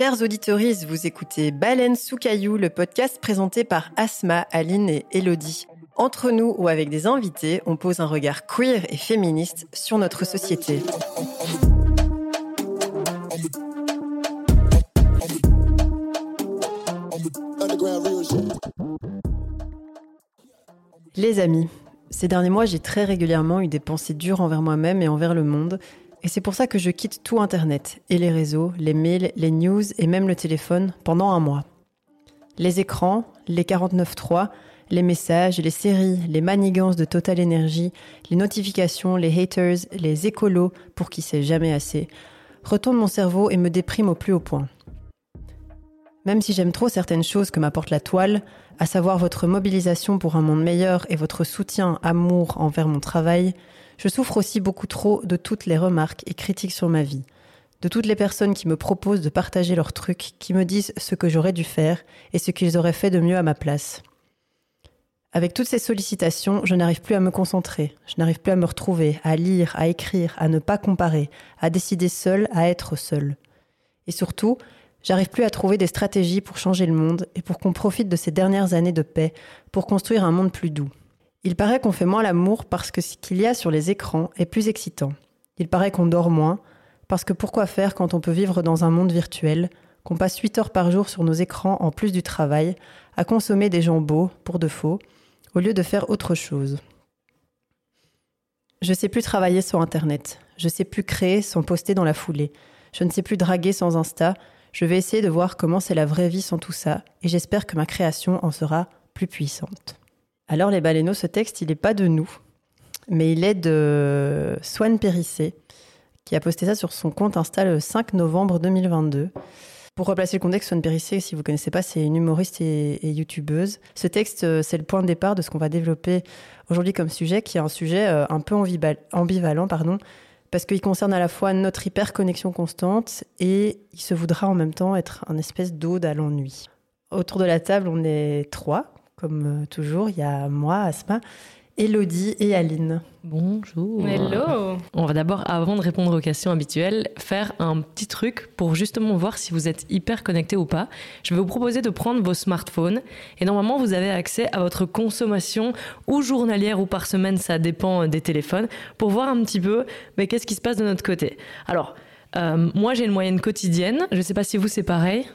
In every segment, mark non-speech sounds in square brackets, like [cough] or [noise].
Chers auditeurs, vous écoutez Baleine sous caillou, le podcast présenté par Asma, Aline et Elodie. Entre nous ou avec des invités, on pose un regard queer et féministe sur notre société. Les amis, ces derniers mois, j'ai très régulièrement eu des pensées dures envers moi-même et envers le monde, et c'est pour ça que je quitte tout Internet, et les réseaux, les mails, les news et même le téléphone pendant un mois. Les écrans, les 49.3, les messages, les séries, les manigances de Total Energy, les notifications, les haters, les écolos, pour qui c'est jamais assez, retournent mon cerveau et me dépriment au plus haut point. Même si j'aime trop certaines choses que m'apporte la toile, à savoir votre mobilisation pour un monde meilleur et votre soutien, amour envers mon travail, je souffre aussi beaucoup trop de toutes les remarques et critiques sur ma vie, de toutes les personnes qui me proposent de partager leurs trucs, qui me disent ce que j'aurais dû faire et ce qu'ils auraient fait de mieux à ma place. Avec toutes ces sollicitations, je n'arrive plus à me concentrer, je n'arrive plus à me retrouver, à lire, à écrire, à ne pas comparer, à décider seul, à être seul. Et surtout, j'arrive plus à trouver des stratégies pour changer le monde et pour qu'on profite de ces dernières années de paix pour construire un monde plus doux. Il paraît qu'on fait moins l'amour parce que ce qu'il y a sur les écrans est plus excitant. Il paraît qu'on dort moins, parce que pourquoi faire quand on peut vivre dans un monde virtuel, qu'on passe 8 heures par jour sur nos écrans en plus du travail, à consommer des gens beaux, pour de faux, au lieu de faire autre chose. Je sais plus travailler sur Internet, je sais plus créer sans poster dans la foulée, je ne sais plus draguer sans Insta, je vais essayer de voir comment c'est la vraie vie sans tout ça, et j'espère que ma création en sera plus puissante. Alors les baleineaux, ce texte, il n'est pas de nous, mais il est de Swan Périssé, qui a posté ça sur son compte Insta le 5 novembre 2022. Pour replacer le contexte, Swan Périssé, si vous ne connaissez pas, c'est une humoriste et, youtubeuse. Ce texte, euh, c'est le point de départ de ce qu'on va développer aujourd'hui comme sujet, qui est un sujet euh, un peu ambivalent, pardon, parce qu'il concerne à la fois notre hyper-connexion constante et il se voudra en même temps être un espèce d'ode à l'ennui. Autour de la table, on est trois, comme euh, toujours, il y a moi, Asma, Elodie et Aline. Bonjour. Hello. On va d'abord, avant de répondre aux questions habituelles, faire un petit truc pour justement voir si vous êtes hyper connecté ou pas. Je vais vous proposer de prendre vos smartphones et normalement vous avez accès à votre consommation ou journalière ou par semaine, ça dépend des téléphones, pour voir un petit peu mais qu'est-ce qui se passe de notre côté. Alors, euh, moi j'ai une moyenne quotidienne, je ne sais pas si vous c'est pareil.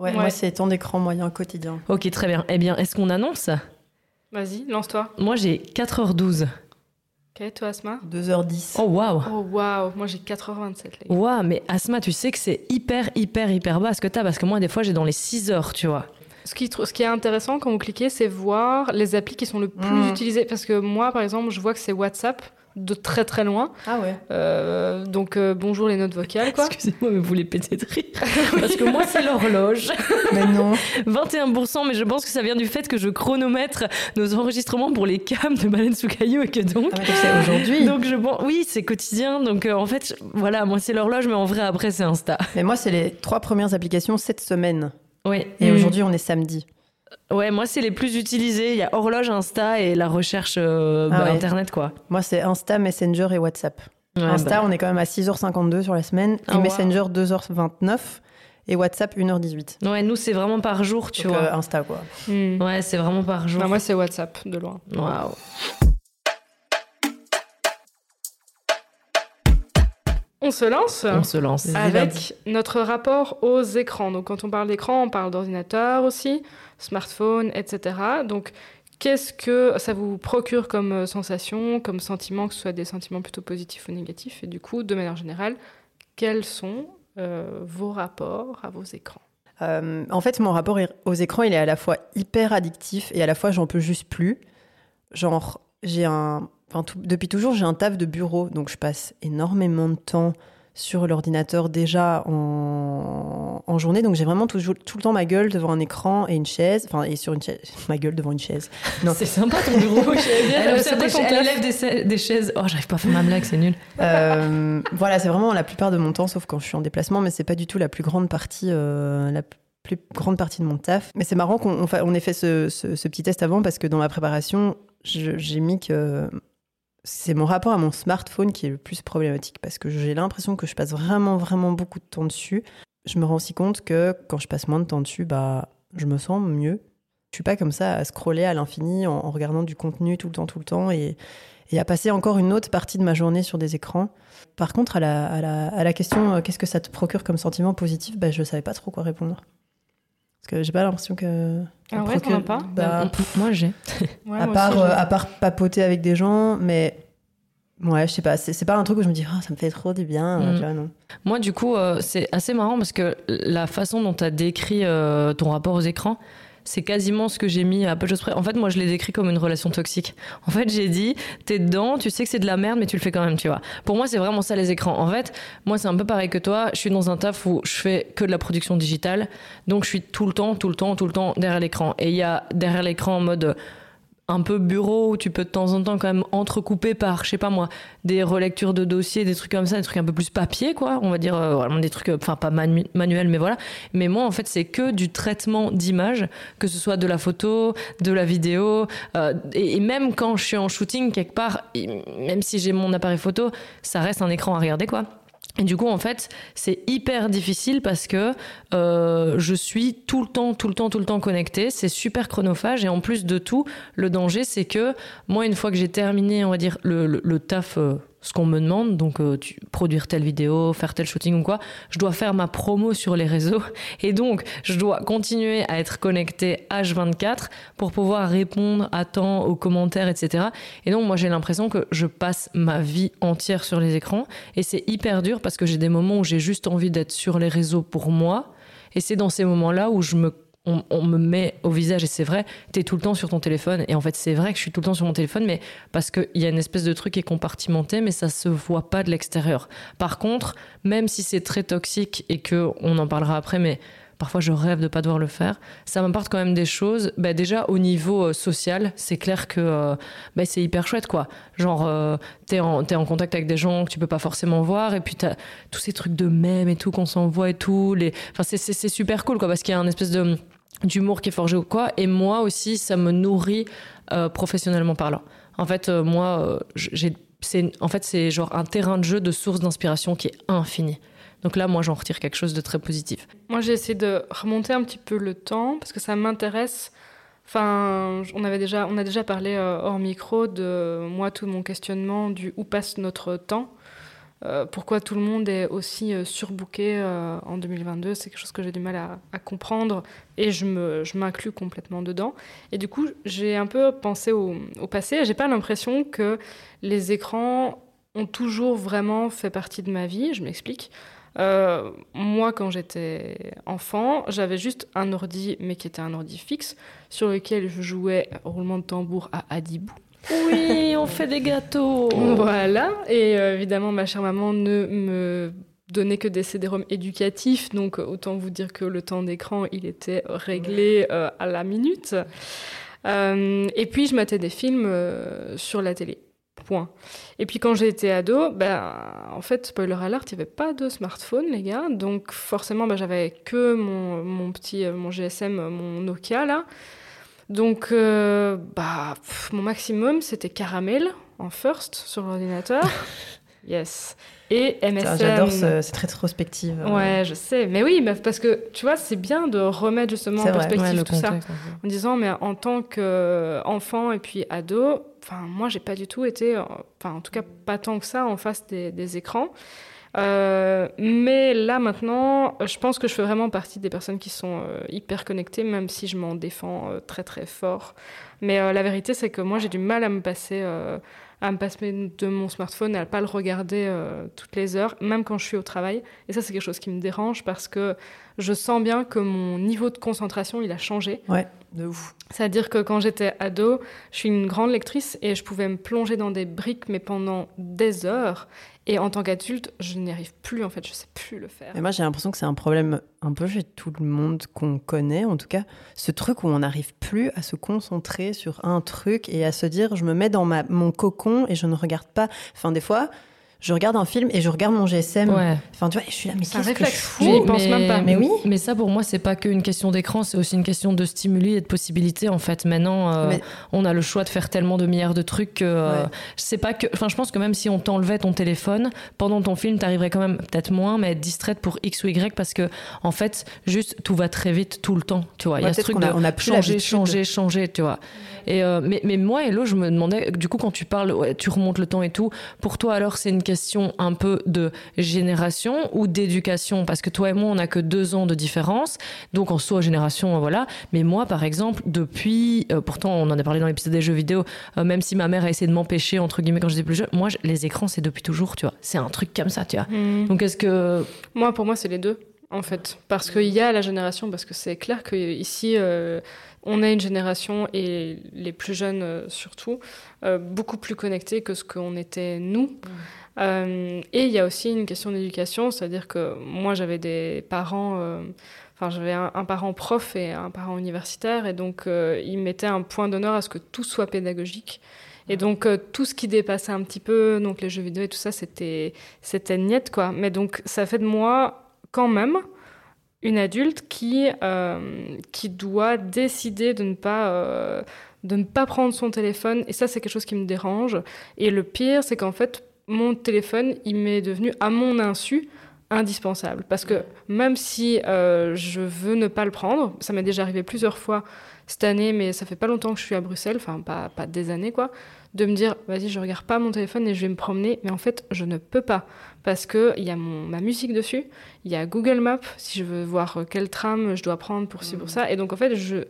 Ouais, moi c'est temps d'écran moyen quotidien. Ok, très bien. Eh bien, est-ce qu'on annonce? Vas-y, lance-toi. Moi j'ai 4h12. Ok, toi Asma? 2h10. Oh waouh Oh waouh, moi j'ai 4h27 les gars. Waouh, mais Asma, tu sais que c'est hyper, hyper, hyper bas ce que t'as, parce que moi des fois j'ai dans les 6 heures, tu vois. Ce qui, ce qui est intéressant quand vous cliquez, c'est voir les applis qui sont le plus Mhm. utilisées. Parce que moi, par exemple, je vois que c'est WhatsApp de très très loin. Ah ouais. Euh, donc euh, bonjour les notes vocales quoi. Excusez-moi, mais vous les pétez de rire. Parce que moi, c'est l'horloge. Mais non. 21%, mais je pense que ça vient du fait que je chronomètre nos enregistrements pour les cams de Baleine sous caillou et que donc. Ah, c'est aujourd'hui. Donc je pense, oui, c'est quotidien. Donc euh, en fait, voilà, moi c'est l'horloge, mais en vrai après c'est Insta. Mais moi, c'est les trois premières applications cette semaine. Oui. Et Mm. aujourd'hui, on est samedi. Ouais, moi c'est les plus utilisés. Il y a horloge, Insta et la recherche euh, Ah bah, ouais. internet quoi. Moi, c'est Insta, Messenger et WhatsApp. Ouais, Insta, bah. on est quand même à 6h52 sur la semaine. Ah, et wow. Messenger, 2h29. Et WhatsApp, 1h18. Ouais, nous c'est vraiment par jour, tu Donc, vois. euh, Insta, quoi. Hmm. Ouais, c'est vraiment par jour. Non, moi c'est WhatsApp de loin. Waouh. On se lance On se lance. Avec notre rapport aux écrans. Donc quand on parle d'écran, on parle d'ordinateur aussi, smartphone, etc. Donc qu'est-ce que ça vous procure comme euh, sensation, comme sentiment, que ce soit des sentiments plutôt positifs ou négatifs? Et du coup, de manière générale, quels sont euh, vos rapports à vos écrans? Euh, en fait, mon rapport aux écrans, il est à la fois hyper addictif et à la fois, j'en peux juste plus. Genre, j'ai un. Enfin, tout- depuis toujours, j'ai un taf de bureau, donc je passe énormément de temps sur l'ordinateur déjà en, en journée. Donc j'ai vraiment toujours, tout le temps ma gueule devant un écran et une chaise. Enfin, et sur une chaise. [laughs] Ma gueule devant une chaise. [laughs] Non. C'est sympa ton bureau. Elle élève des, des chaises. Oh, j'arrive pas à faire ma blague, c'est nul. [laughs] Euh, voilà, c'est vraiment la plupart de mon temps, sauf quand je suis en déplacement, mais c'est pas du tout la plus grande partie, euh, la plus grande partie de mon taf. Mais c'est marrant qu'on on fa- on ait fait ce, ce- ce petit test avant parce que dans ma préparation, j'ai mis que c'est mon rapport à mon smartphone qui est le plus problématique parce que j'ai l'impression que je passe vraiment, vraiment beaucoup de temps dessus. je me rends aussi compte que quand je passe moins de temps dessus, bah, je me sens mieux. Je suis pas comme ça à scroller à l'infini en, regardant du contenu tout le temps, tout le temps et, et à passer encore une autre partie de ma journée sur des écrans. Par contre, à la, à la, à la question euh, qu'est-ce que ça te procure comme sentiment positif, bah, je savais pas trop quoi répondre. Parce que j'ai pas l'impression que. Ah ouais, t'en as pas bah, Moi, j'ai. Ouais, à, moi part, aussi, euh, à part papoter avec des gens, mais. Ouais, je sais pas, c'est c'est pas un truc où je me dis, Ah, ça me fait trop du bien. Mm. tu vois, non. Moi, du coup, euh, c'est assez marrant parce que la façon dont tu as décrit euh, ton rapport aux écrans, c'est quasiment ce que j'ai mis à peu près. En fait, moi, je l'ai décrit comme une relation toxique. En fait, j'ai dit, t'es dedans, tu sais que c'est de la merde, mais tu le fais quand même, tu vois. Pour moi, c'est vraiment ça les écrans. En fait, moi, c'est un peu pareil que toi. Je suis dans un taf où je fais que de la production digitale. Donc, je suis tout le temps, tout le temps, tout le temps derrière l'écran. Et il y a derrière l'écran en mode un peu bureau où tu peux de temps en temps quand même entrecouper par, je sais pas moi, des relectures de dossiers, des trucs comme ça, des trucs un peu plus papier, quoi. On va dire euh, vraiment des trucs, enfin pas manu- manuels, mais voilà. Mais moi, en fait, c'est que du traitement d'images, que ce soit de la photo, de la vidéo, euh, et, même quand je suis en shooting quelque part, même si j'ai mon appareil photo, ça reste un écran à regarder, quoi. Et du coup, en fait, c'est hyper difficile parce que euh, je suis tout le temps, tout le temps, tout le temps connecté. C'est super chronophage. Et en plus de tout, le danger, c'est que moi, une fois que j'ai terminé, on va dire, le taf, euh, ce qu'on me demande, donc euh, produire telle vidéo, faire tel shooting ou quoi, je dois faire ma promo sur les réseaux. [laughs] Et donc, je dois continuer à être connecté H24 pour pouvoir répondre à temps aux commentaires, etc. Et donc, moi, j'ai l'impression que je passe ma vie entière sur les écrans. Et c'est hyper dur parce que j'ai des moments où j'ai juste envie d'être sur les réseaux pour moi. Et c'est dans ces moments-là où je me, on, me met au visage, et c'est vrai, t'es tout le temps sur ton téléphone. Et en fait, c'est vrai que je suis tout le temps sur mon téléphone, mais parce qu'il y a une espèce de truc qui est compartimenté, mais ça se voit pas de l'extérieur. Par contre, même si c'est très toxique et que on en parlera après, mais parfois je rêve de pas devoir le faire, ça m'apporte quand même des choses. Bah, déjà, au niveau euh, social, c'est clair que euh, bah, c'est hyper chouette, quoi. Genre, euh, t'es en, en contact avec des gens que tu peux pas forcément voir, et puis t'as tous ces trucs de mèmes et tout qu'on s'envoie et tout. Les... Enfin, c'est super cool, quoi, parce qu'il y a un espèce de d'humour qui est forgé ou quoi. Et moi aussi, ça me nourrit euh, professionnellement parlant. En fait, euh, moi, euh, j'ai, c'est, en fait, c'est genre un terrain de jeu de source d'inspiration qui est infini. Donc là, moi, j'en retire quelque chose de très positif. Moi, j'ai essayé de remonter un petit peu le temps parce que ça m'intéresse. Enfin, on avait déjà, on a déjà parlé hors micro de moi tout mon questionnement du où passe notre temps. Euh, pourquoi tout le monde est aussi euh, surbooké euh, en 2022 C'est quelque chose que j'ai du mal à, comprendre et je me, je m'inclus complètement dedans. Et du coup, j'ai un peu pensé au, au passé. J'ai pas l'impression que les écrans ont toujours vraiment fait partie de ma vie. Je m'explique. Moi, quand j'étais enfant, j'avais juste un ordi, mais qui était un ordi fixe, sur lequel je jouais roulement de tambour à Adibou. Oui, on fait des gâteaux. Voilà. Et euh, évidemment, ma chère maman ne me donnait que des CD-ROM éducatifs, donc autant vous dire que le temps d'écran, il était réglé euh, à la minute. Euh, et puis, je matais des films euh, sur la télé. Point. Et puis quand j'ai été ado, ben, en fait, spoiler alert, il n'y avait pas de smartphone, les gars. Donc forcément, ben, j'avais que mon, mon petit euh, mon GSM, mon Nokia, là. Donc, euh, bah, pff, mon maximum, c'était Caramel en first sur l'ordinateur. [laughs] yes. Et MSN. J'adore ce- cette rétrospective. euh, Ouais, je sais. Mais oui, mais parce que tu vois, c'est bien de remettre justement en vrai. perspective Ouais, tout ça en disant mais en tant qu'enfant et puis ado, enfin moi j'ai pas du tout été, enfin en tout cas pas tant que ça en face des, des écrans. Euh, mais là maintenant, je pense que je fais vraiment partie des personnes qui sont euh, hyper connectées, même si je m'en défends euh, très très fort. Mais la vérité c'est que moi j'ai du mal à me passer, à me passer de mon smartphone et à pas le regarder toutes les heures, même quand je suis au travail. Et ça c'est quelque chose qui me dérange parce que je sens bien que mon niveau de concentration il a changé. Ouais, de ouf. C'est-à-dire que quand j'étais ado, je suis une grande lectrice et je pouvais me plonger dans des briques, mais pendant des heures. Et en tant qu'adulte, je n'y arrive plus, en fait, je sais plus le faire. Mais moi, j'ai l'impression que c'est un problème un peu chez tout le monde qu'on connaît, en tout cas. Ce truc où on n'arrive plus à se concentrer sur un truc et à se dire, je me mets dans ma, mon cocon et je ne regarde pas. Enfin, des fois, je regarde un film et je regarde mon GSM. Ouais. Enfin, tu vois, je suis là, mais C'est un qu'est-ce que je fous pense même pas. Mais oui. Mais ça, pour moi, c'est pas qu'une question d'écran, c'est aussi une question de stimuli et de possibilités. En fait, maintenant, euh, Mais- on a le choix de faire tellement de milliards de trucs que euh, Ouais. c'est pas que. Enfin, je pense que même si on t'enlevait ton téléphone pendant ton film, t'arriverais quand même peut-être moins, mais être distraite pour X ou Y parce que en fait, juste tout va très vite tout le temps. Tu vois, il y a ce truc qu'on de a- on a plus changer, changer, changer, tu vois. Et euh, mais, mais moi, Hello, je me demandais, du coup, quand tu parles, ouais, tu remontes le temps et tout, pour toi, alors, c'est une question un peu de génération ou d'éducation Parce que toi et moi, on n'a que deux ans de différence. Donc, en soi, génération, voilà. Mais moi, par exemple, depuis, euh, pourtant, on en a parlé dans l'épisode des jeux vidéo, euh, même si ma mère a essayé de m'empêcher, entre guillemets, quand j'étais plus jeune, moi, je- les écrans, c'est depuis toujours, tu vois. C'est un truc comme ça, tu vois. Hmm. Donc, est-ce que. Moi, pour moi, c'est les deux, en fait. Parce qu'il y a la génération, parce que c'est clair qu'ici, euh, on a une génération, et les plus jeunes surtout, euh, beaucoup plus connectés que ce qu'on était nous. Euh, et il y a aussi une question d'éducation, c'est-à-dire que moi, j'avais des parents. euh, Enfin, j'avais un, un parent prof et un parent universitaire, et donc euh, ils mettaient un point d'honneur à ce que tout soit pédagogique. Et donc euh, tout ce qui dépassait un petit peu, donc les jeux vidéo et tout ça, c'était c'était niette quoi. Mais donc ça fait de moi quand même une adulte qui qui doit décider de ne pas de ne pas prendre son téléphone. Et ça c'est quelque chose qui me dérange. Et le pire c'est qu'en fait mon téléphone il m'est devenu à mon insu indispensable. Parce que même si euh, je veux ne pas le prendre, ça m'est déjà arrivé plusieurs fois cette année, mais ça fait pas longtemps que je suis à Bruxelles, enfin pas, pas des années quoi, de me dire vas-y je regarde pas mon téléphone et je vais me promener, mais en fait je ne peux pas. Parce que il y a mon, ma musique dessus, il y a Google Maps si je veux voir quel tram je dois prendre pour ci pour ça, et donc en fait je,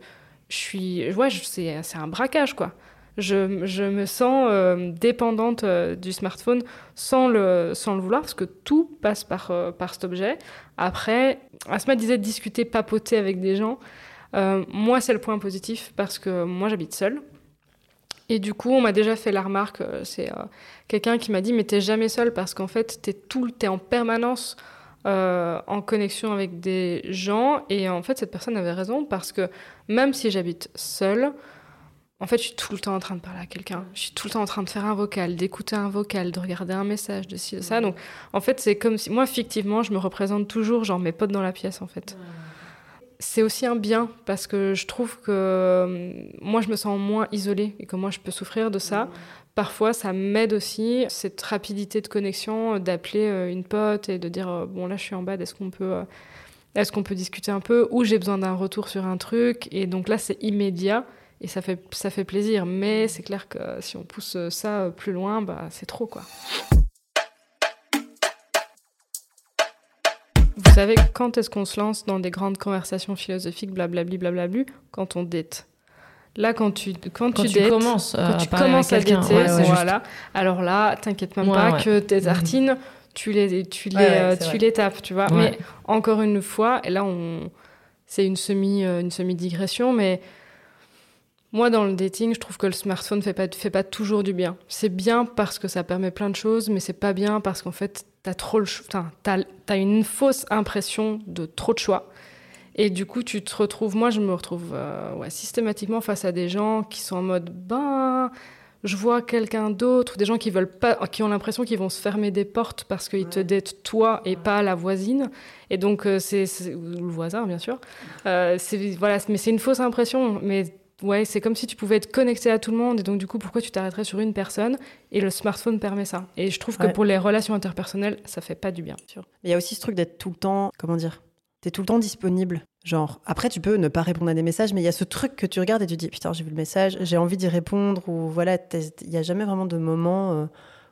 je suis, ouais c'est un braquage quoi. Je, me sens euh, dépendante euh, du smartphone sans le, vouloir, parce que tout passe par, euh, cet objet. Après, Asma disait discuter, papoter avec des gens. Moi, c'est le point positif, parce que moi, j'habite seule. Et du coup, on m'a déjà fait la remarque, c'est quelqu'un qui m'a dit, mais t'es jamais seule, parce qu'en fait, t'es tout, en permanence en connexion avec des gens. Et en fait, cette personne avait raison, parce que même si j'habite seule, en fait, je suis tout le temps en train de parler à quelqu'un. Je suis tout le temps en train de faire un vocal, d'écouter un vocal, de regarder un message, de ci, de ça. Donc, en fait, c'est comme si moi, fictivement, je me représente toujours, genre mes potes dans la pièce, en fait. C'est aussi un bien parce que je trouve que euh, moi, je me sens moins isolée et que moi, je peux souffrir de ça. Parfois, ça m'aide aussi, cette rapidité de connexion, euh, d'appeler euh, une pote et de dire euh, Bon, là, je suis en bas, est-ce qu'on peut. est-ce qu'on peut discuter un peu? Ou j'ai besoin d'un retour sur un truc. Et donc là, c'est immédiat. Et ça fait, ça fait plaisir, mais c'est clair que si on pousse ça plus loin, bah, c'est trop quoi. Vous savez, quand est-ce qu'on se lance dans des grandes conversations philosophiques, blablabli, blablablu? Quand on date. Là, quand tu, quand Quand tu, tu commences, euh, quand tu commences à quelqu'un, dater, ouais, ouais, voilà. Alors là, t'inquiète même Ouais, pas que tes tartines, tu les, tu les, euh, tu les tapes, tu vois. Mais encore une fois, et là, on, c'est une semi, euh, une semi digression, mais moi, dans le dating, je trouve que le smartphone fait pas, fait pas toujours du bien. C'est bien parce que ça permet plein de choses, mais c'est pas bien parce qu'en fait, t'as trop le, t'as, t'as une fausse impression de trop de choix. Et du coup, tu te retrouves, moi, je me retrouve euh, ouais, systématiquement face à des gens qui sont en mode, ben, je vois quelqu'un d'autre, des gens qui veulent pas, qui ont l'impression qu'ils vont se fermer des portes parce qu'ils te datent toi et pas la voisine. Et donc, euh, c'est, c'est- ou le voisin, bien sûr. Euh, c'est, voilà, mais c'est une fausse impression. Mais ouais, c'est comme si tu pouvais être connecté à tout le monde. Et donc, du coup, pourquoi tu t'arrêterais sur une personne Et le smartphone permet ça? Et je trouve que Ouais. pour les relations interpersonnelles, ça fait pas du bien. Il y a aussi ce truc d'être tout le temps, comment dire, t'es tout le temps disponible. Genre, après, tu peux ne pas répondre à des messages, mais il y a ce truc que tu regardes et tu dis, putain, j'ai vu le message, j'ai envie d'y répondre, ou voilà, il n'y a jamais vraiment de moment euh,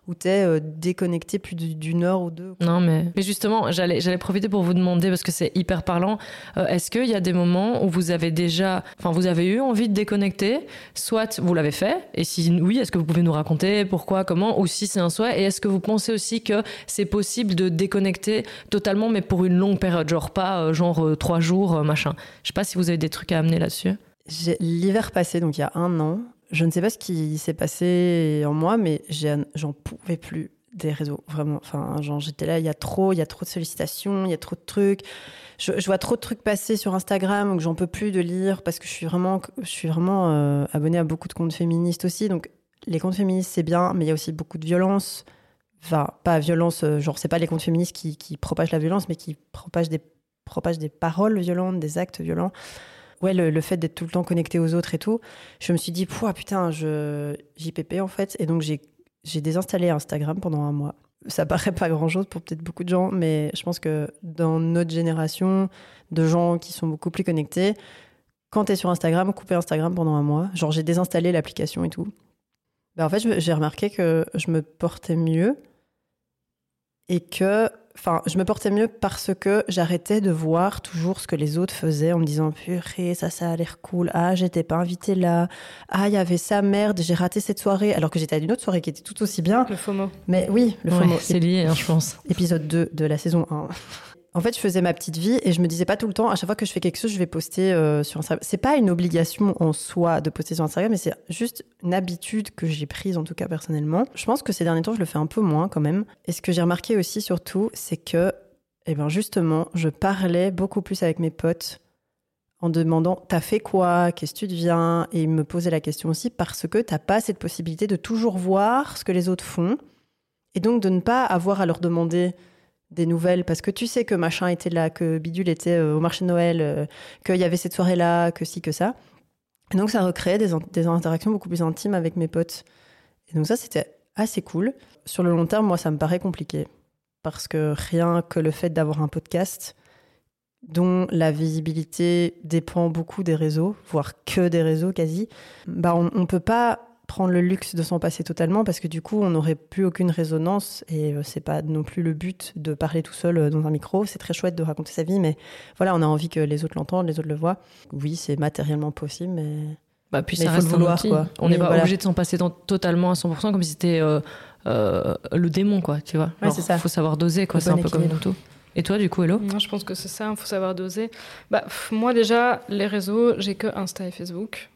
où euh, déconnecté plus du- d'une heure ou deux. Non, mais, mais justement, j'allais, j'allais profiter pour vous demander, parce que c'est hyper parlant, euh, est-ce qu'il y a des moments où vous avez déjà, enfin, vous avez eu envie de déconnecter, soit vous l'avez fait, et si oui, est-ce que vous pouvez nous raconter pourquoi, comment, ou si c'est un souhait, et est-ce que vous pensez aussi que c'est possible de déconnecter totalement, mais pour une longue période, genre pas euh, genre trois jours, machin? Je sais pas si vous avez des trucs à amener là-dessus. J'ai- L'hiver passé, donc il y a un an, je ne sais pas ce qui s'est passé en moi, mais j'en pouvais plus des réseaux, vraiment. Enfin, j'étais là, il y a trop, il y a trop de sollicitations, il y a trop de trucs. Je, vois trop de trucs passer sur Instagram que j'en peux plus de lire parce que je suis vraiment, je suis vraiment euh, abonnée à beaucoup de comptes féministes aussi. Donc, les comptes féministes, c'est bien, mais il y a aussi beaucoup de violence enfin, pas violence, euh, genre, c'est pas les comptes féministes qui, propagent la violence, mais qui propagent des paroles violentes, des actes violents. Ouais, le, fait d'être tout le temps connecté aux autres et tout, je me suis dit, putain, je, JPP en fait. Et donc, j'ai, désinstallé Instagram pendant un mois. Ça paraît pas grand chose pour peut-être beaucoup de gens, mais je pense que dans notre génération de gens qui sont beaucoup plus connectés, quand tu es sur Instagram, couper Instagram pendant un mois. Genre, j'ai désinstallé l'application et tout. Ben, en fait, j'ai remarqué que je me portais mieux et que. Enfin, je me portais mieux parce que j'arrêtais de voir toujours ce que les autres faisaient en me disant purée, ça, ça a l'air cool. Ah, j'étais pas invitée là. Ah, il y avait ça, merde, j'ai raté cette soirée. Alors que j'étais à une autre soirée qui était tout aussi bien. Le FOMO. Mais oui, le Ouais, FOMO. c'est lié, hein, je pense. épisode 2 de la saison 1. En fait, je faisais ma petite vie et je me disais pas tout le temps, à chaque fois que je fais quelque chose, je vais poster euh, sur Instagram. C'est pas une obligation en soi de poster sur Instagram, mais c'est juste une habitude que j'ai prise, en tout cas personnellement. Je pense que ces derniers temps, je le fais un peu moins quand même. Et ce que j'ai remarqué aussi, surtout, c'est que, eh ben justement, je parlais beaucoup plus avec mes potes en demandant T'as fait quoi? Qu'est-ce que tu deviens? Et ils me posaient la question aussi parce que t'as pas cette possibilité de toujours voir ce que les autres font et donc de ne pas avoir à leur demander des nouvelles parce que tu sais que machin était là, que Bidule était euh, au marché de Noël, euh, qu'il y avait cette soirée-là, que ci, que ça. Et donc ça recréait des, des interactions beaucoup plus intimes avec mes potes. Et donc ça, c'était assez cool. Sur le long terme, moi, ça me paraît compliqué. Parce que rien que le fait d'avoir un podcast dont la visibilité dépend beaucoup des réseaux, voire que des réseaux quasi, bah on ne peut pas prendre le luxe de s'en passer totalement parce que du coup on n'aurait plus aucune résonance et euh, c'est pas non plus le but de parler tout seul euh, dans un micro. C'est très chouette de raconter sa vie, mais voilà, on a envie que les autres l'entendent, les autres le voient. Oui, c'est matériellement possible, mais Bah, puis Mais ça il faut reste le un vouloir, outil. quoi. On n'est pas voilà. obligé de s'en passer dans- totalement à 100% comme si c'était euh, euh, le démon, quoi, tu vois. Ouais, ça. faut savoir doser, quoi. C'est un peu comme tout. Et toi, du coup, Hello? Moi, je pense que c'est ça, il faut savoir doser. Bah, pff, moi, déjà, les réseaux, j'ai que Insta et Facebook.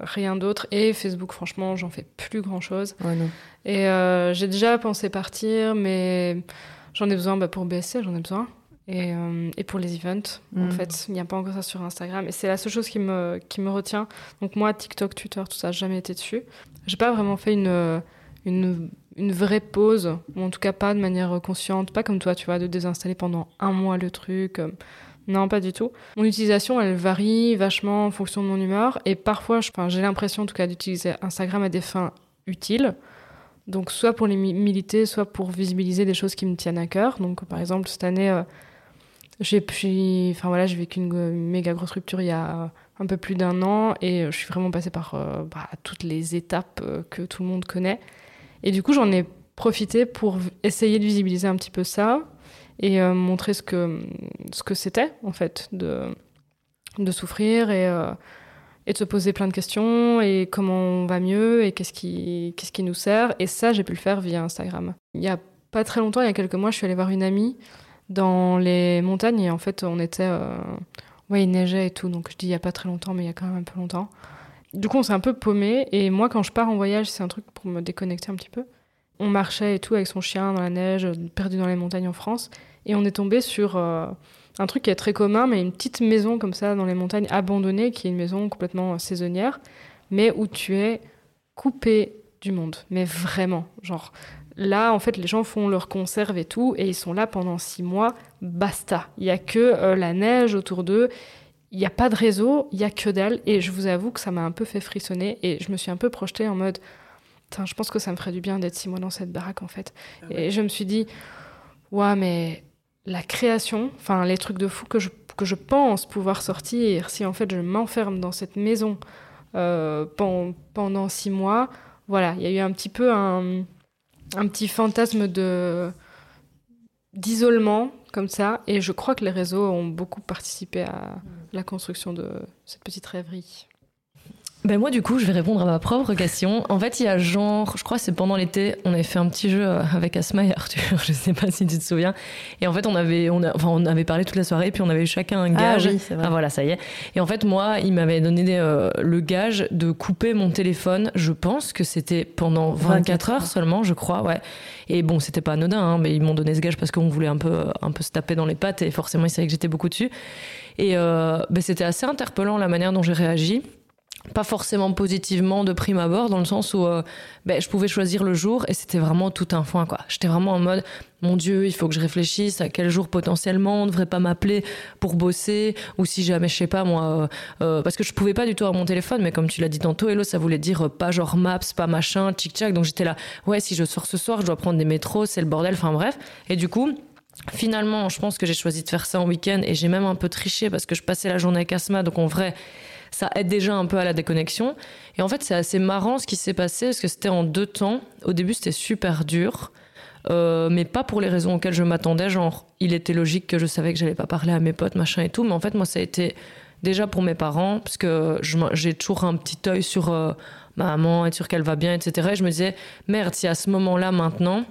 Rien d'autre. Et Facebook, franchement, j'en fais plus grand chose. ouais, non. Et euh, j'ai déjà pensé partir, mais j'en ai besoin bah, pour BSC, j'en ai besoin. Et, euh, et pour les events, en Mm. fait, il n'y a pas encore ça sur Instagram. Et c'est la seule chose qui me, qui me retient. Donc moi, TikTok, Twitter, tout ça, jamais été dessus. J'ai pas vraiment fait une, une, une vraie pause, ou en tout cas pas de manière consciente, pas comme toi, tu vois, de désinstaller pendant un mois le truc. Non, pas du tout. Mon utilisation, elle varie vachement en fonction de mon humeur. Et parfois, j'ai l'impression en tout cas d'utiliser Instagram à des fins utiles. Donc soit pour les mi- militer, soit pour visibiliser des choses qui me tiennent à cœur. Donc par exemple cette année, euh, j'ai enfin voilà, vécu une, méga grosse rupture il y a un peu plus d'un an et euh, je suis vraiment passée par euh, bah, toutes les étapes que tout le monde connaît. Et du coup j'en ai profité pour essayer de visibiliser un petit peu ça et euh, montrer ce que ce que c'était en fait de de souffrir et euh, et de se poser plein de questions et comment on va mieux et qu'est-ce qui, qu'est-ce qui nous sert. Et ça, j'ai pu le faire via Instagram. Il y a pas très longtemps, il y a quelques mois, je suis allée voir une amie dans les montagnes et en fait, on était. euh, Ouais, il neigeait et tout, donc je dis il y a pas très longtemps, mais il y a quand même un peu longtemps. Du coup, on s'est un peu paumé et moi, quand je pars en voyage, c'est un truc pour me déconnecter un petit peu. On marchait et tout avec son chien dans la neige, perdu dans les montagnes en France, et on est tombé sur. euh, un truc qui est très commun, mais une petite maison comme ça dans les montagnes abandonnée, qui est une maison complètement euh, saisonnière, mais où tu es coupé du monde. Mais vraiment, genre là, en fait, les gens font leurs conserves et tout, et ils sont là pendant six mois, basta. Il y a que euh, la neige autour d'eux. Il n'y a pas de réseau, il y a que dalle, et je vous avoue que ça m'a un peu fait frissonner, et je me suis un peu projetée en mode, je pense que ça me ferait du bien d'être six mois dans cette baraque en fait. Et je me suis dit, ouais, mais la création, enfin les trucs de fou que je, que je pense pouvoir sortir si en fait je m'enferme dans cette maison euh, pen- pendant six mois, voilà, il y a eu un petit peu un, un petit fantasme de d'isolement comme ça, et je crois que les réseaux ont beaucoup participé à la construction de cette petite rêverie. Ben moi du coup je vais répondre à ma propre question. En fait il y a genre, je crois que c'est pendant l'été, on avait fait un petit jeu euh, avec Asma et Arthur, [laughs] je sais pas si tu te souviens. Et en fait on avait, on, a- enfin, on avait parlé toute la soirée puis on avait eu chacun un Ah gage. oui, c'est vrai. Ah voilà, ça y est. Et en fait, moi, il m'avait donné euh, le gage de couper mon téléphone. Je pense que c'était pendant 24, 24 heures heures. seulement, je crois, ouais. Et bon, c'était pas anodin, hein, mais ils m'ont donné ce gage parce qu'on voulait un peu, euh, un peu se taper dans les pattes et forcément, ils savaient que j'étais beaucoup dessus. Et euh, ben, c'était assez interpellant la manière dont j'ai réagi. Pas forcément positivement de prime abord, dans le sens où euh, ben, je pouvais choisir le jour et c'était vraiment tout un foin. quoi. J'étais vraiment en mode, mon Dieu, il faut que je réfléchisse à quel jour potentiellement on ne devrait pas m'appeler pour bosser, ou si jamais, je sais pas moi, euh, euh, parce que je pouvais pas du tout avoir mon téléphone, mais comme tu l'as dit tantôt, Hello, ça voulait dire pas genre Maps, pas machin, tchic-tchac, donc j'étais là, ouais, si je sors ce soir, je dois prendre des métros, c'est le bordel, enfin bref. Et du coup, Finalement, je pense que j'ai choisi de faire ça en week-end et j'ai même un peu triché parce que je passais la journée avec Asma, donc en vrai, ça aide déjà un peu à la déconnexion. Et en fait, c'est assez marrant ce qui s'est passé parce que c'était en deux temps. Au début, c'était super dur. Euh, mais pas pour les raisons auxquelles je m'attendais. Genre, il était logique que je savais que j'allais pas parler à mes potes, machin et tout. Mais en fait, moi, ça a été déjà pour mes parents, parce que j'ai toujours un petit œil sur euh, ma maman, être sûr qu'elle va bien, etc. Et je me disais, merde, si à ce moment-là, maintenant,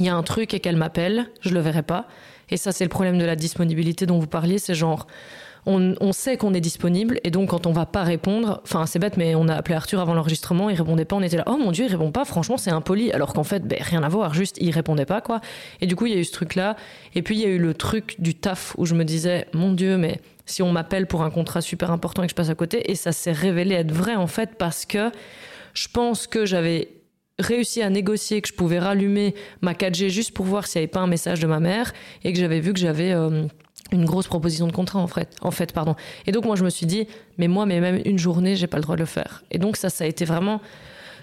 il y a un truc et qu'elle m'appelle, je le verrai pas. Et ça, c'est le problème de la disponibilité dont vous parliez. C'est genre, on, sait qu'on est disponible et donc quand on va pas répondre, enfin c'est bête mais on a appelé Arthur avant l'enregistrement, il répondait pas, on était là oh mon dieu il répond pas, franchement c'est impoli alors qu'en fait ben, rien à voir, juste il répondait pas quoi. Et du coup il y a eu ce truc là et puis il y a eu le truc du taf où je me disais mon dieu mais si on m'appelle pour un contrat super important et que je passe à côté et ça s'est révélé être vrai en fait parce que je pense que j'avais réussi à négocier que je pouvais rallumer ma 4G juste pour voir s'il n'y avait pas un message de ma mère et que j'avais vu que j'avais euh, une grosse proposition de contrat en fait, pardon. Et donc moi je me suis dit mais moi mais même une journée j'ai pas le droit de le faire. Et donc ça ça a été vraiment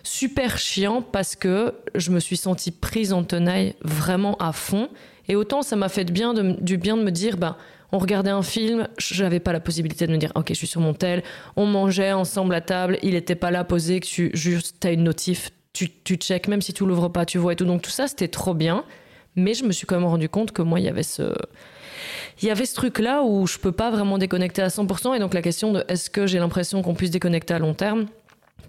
super chiant parce que je me suis sentie prise en tenaille vraiment à fond et autant ça m'a fait bien de, du bien de me dire ben on regardait un film, j'avais pas la possibilité de me dire ok je suis sur mon tel, on mangeait ensemble à table, il était pas là posé que tu juste t'as une notif, tu tu check même si tu l'ouvres pas, tu vois et tout. Donc tout ça c'était trop bien, mais je me suis quand même rendu compte que moi il y avait ce il y avait ce truc-là où je peux pas vraiment déconnecter à 100%. Et donc la question de est-ce que j'ai l'impression qu'on puisse déconnecter à long terme,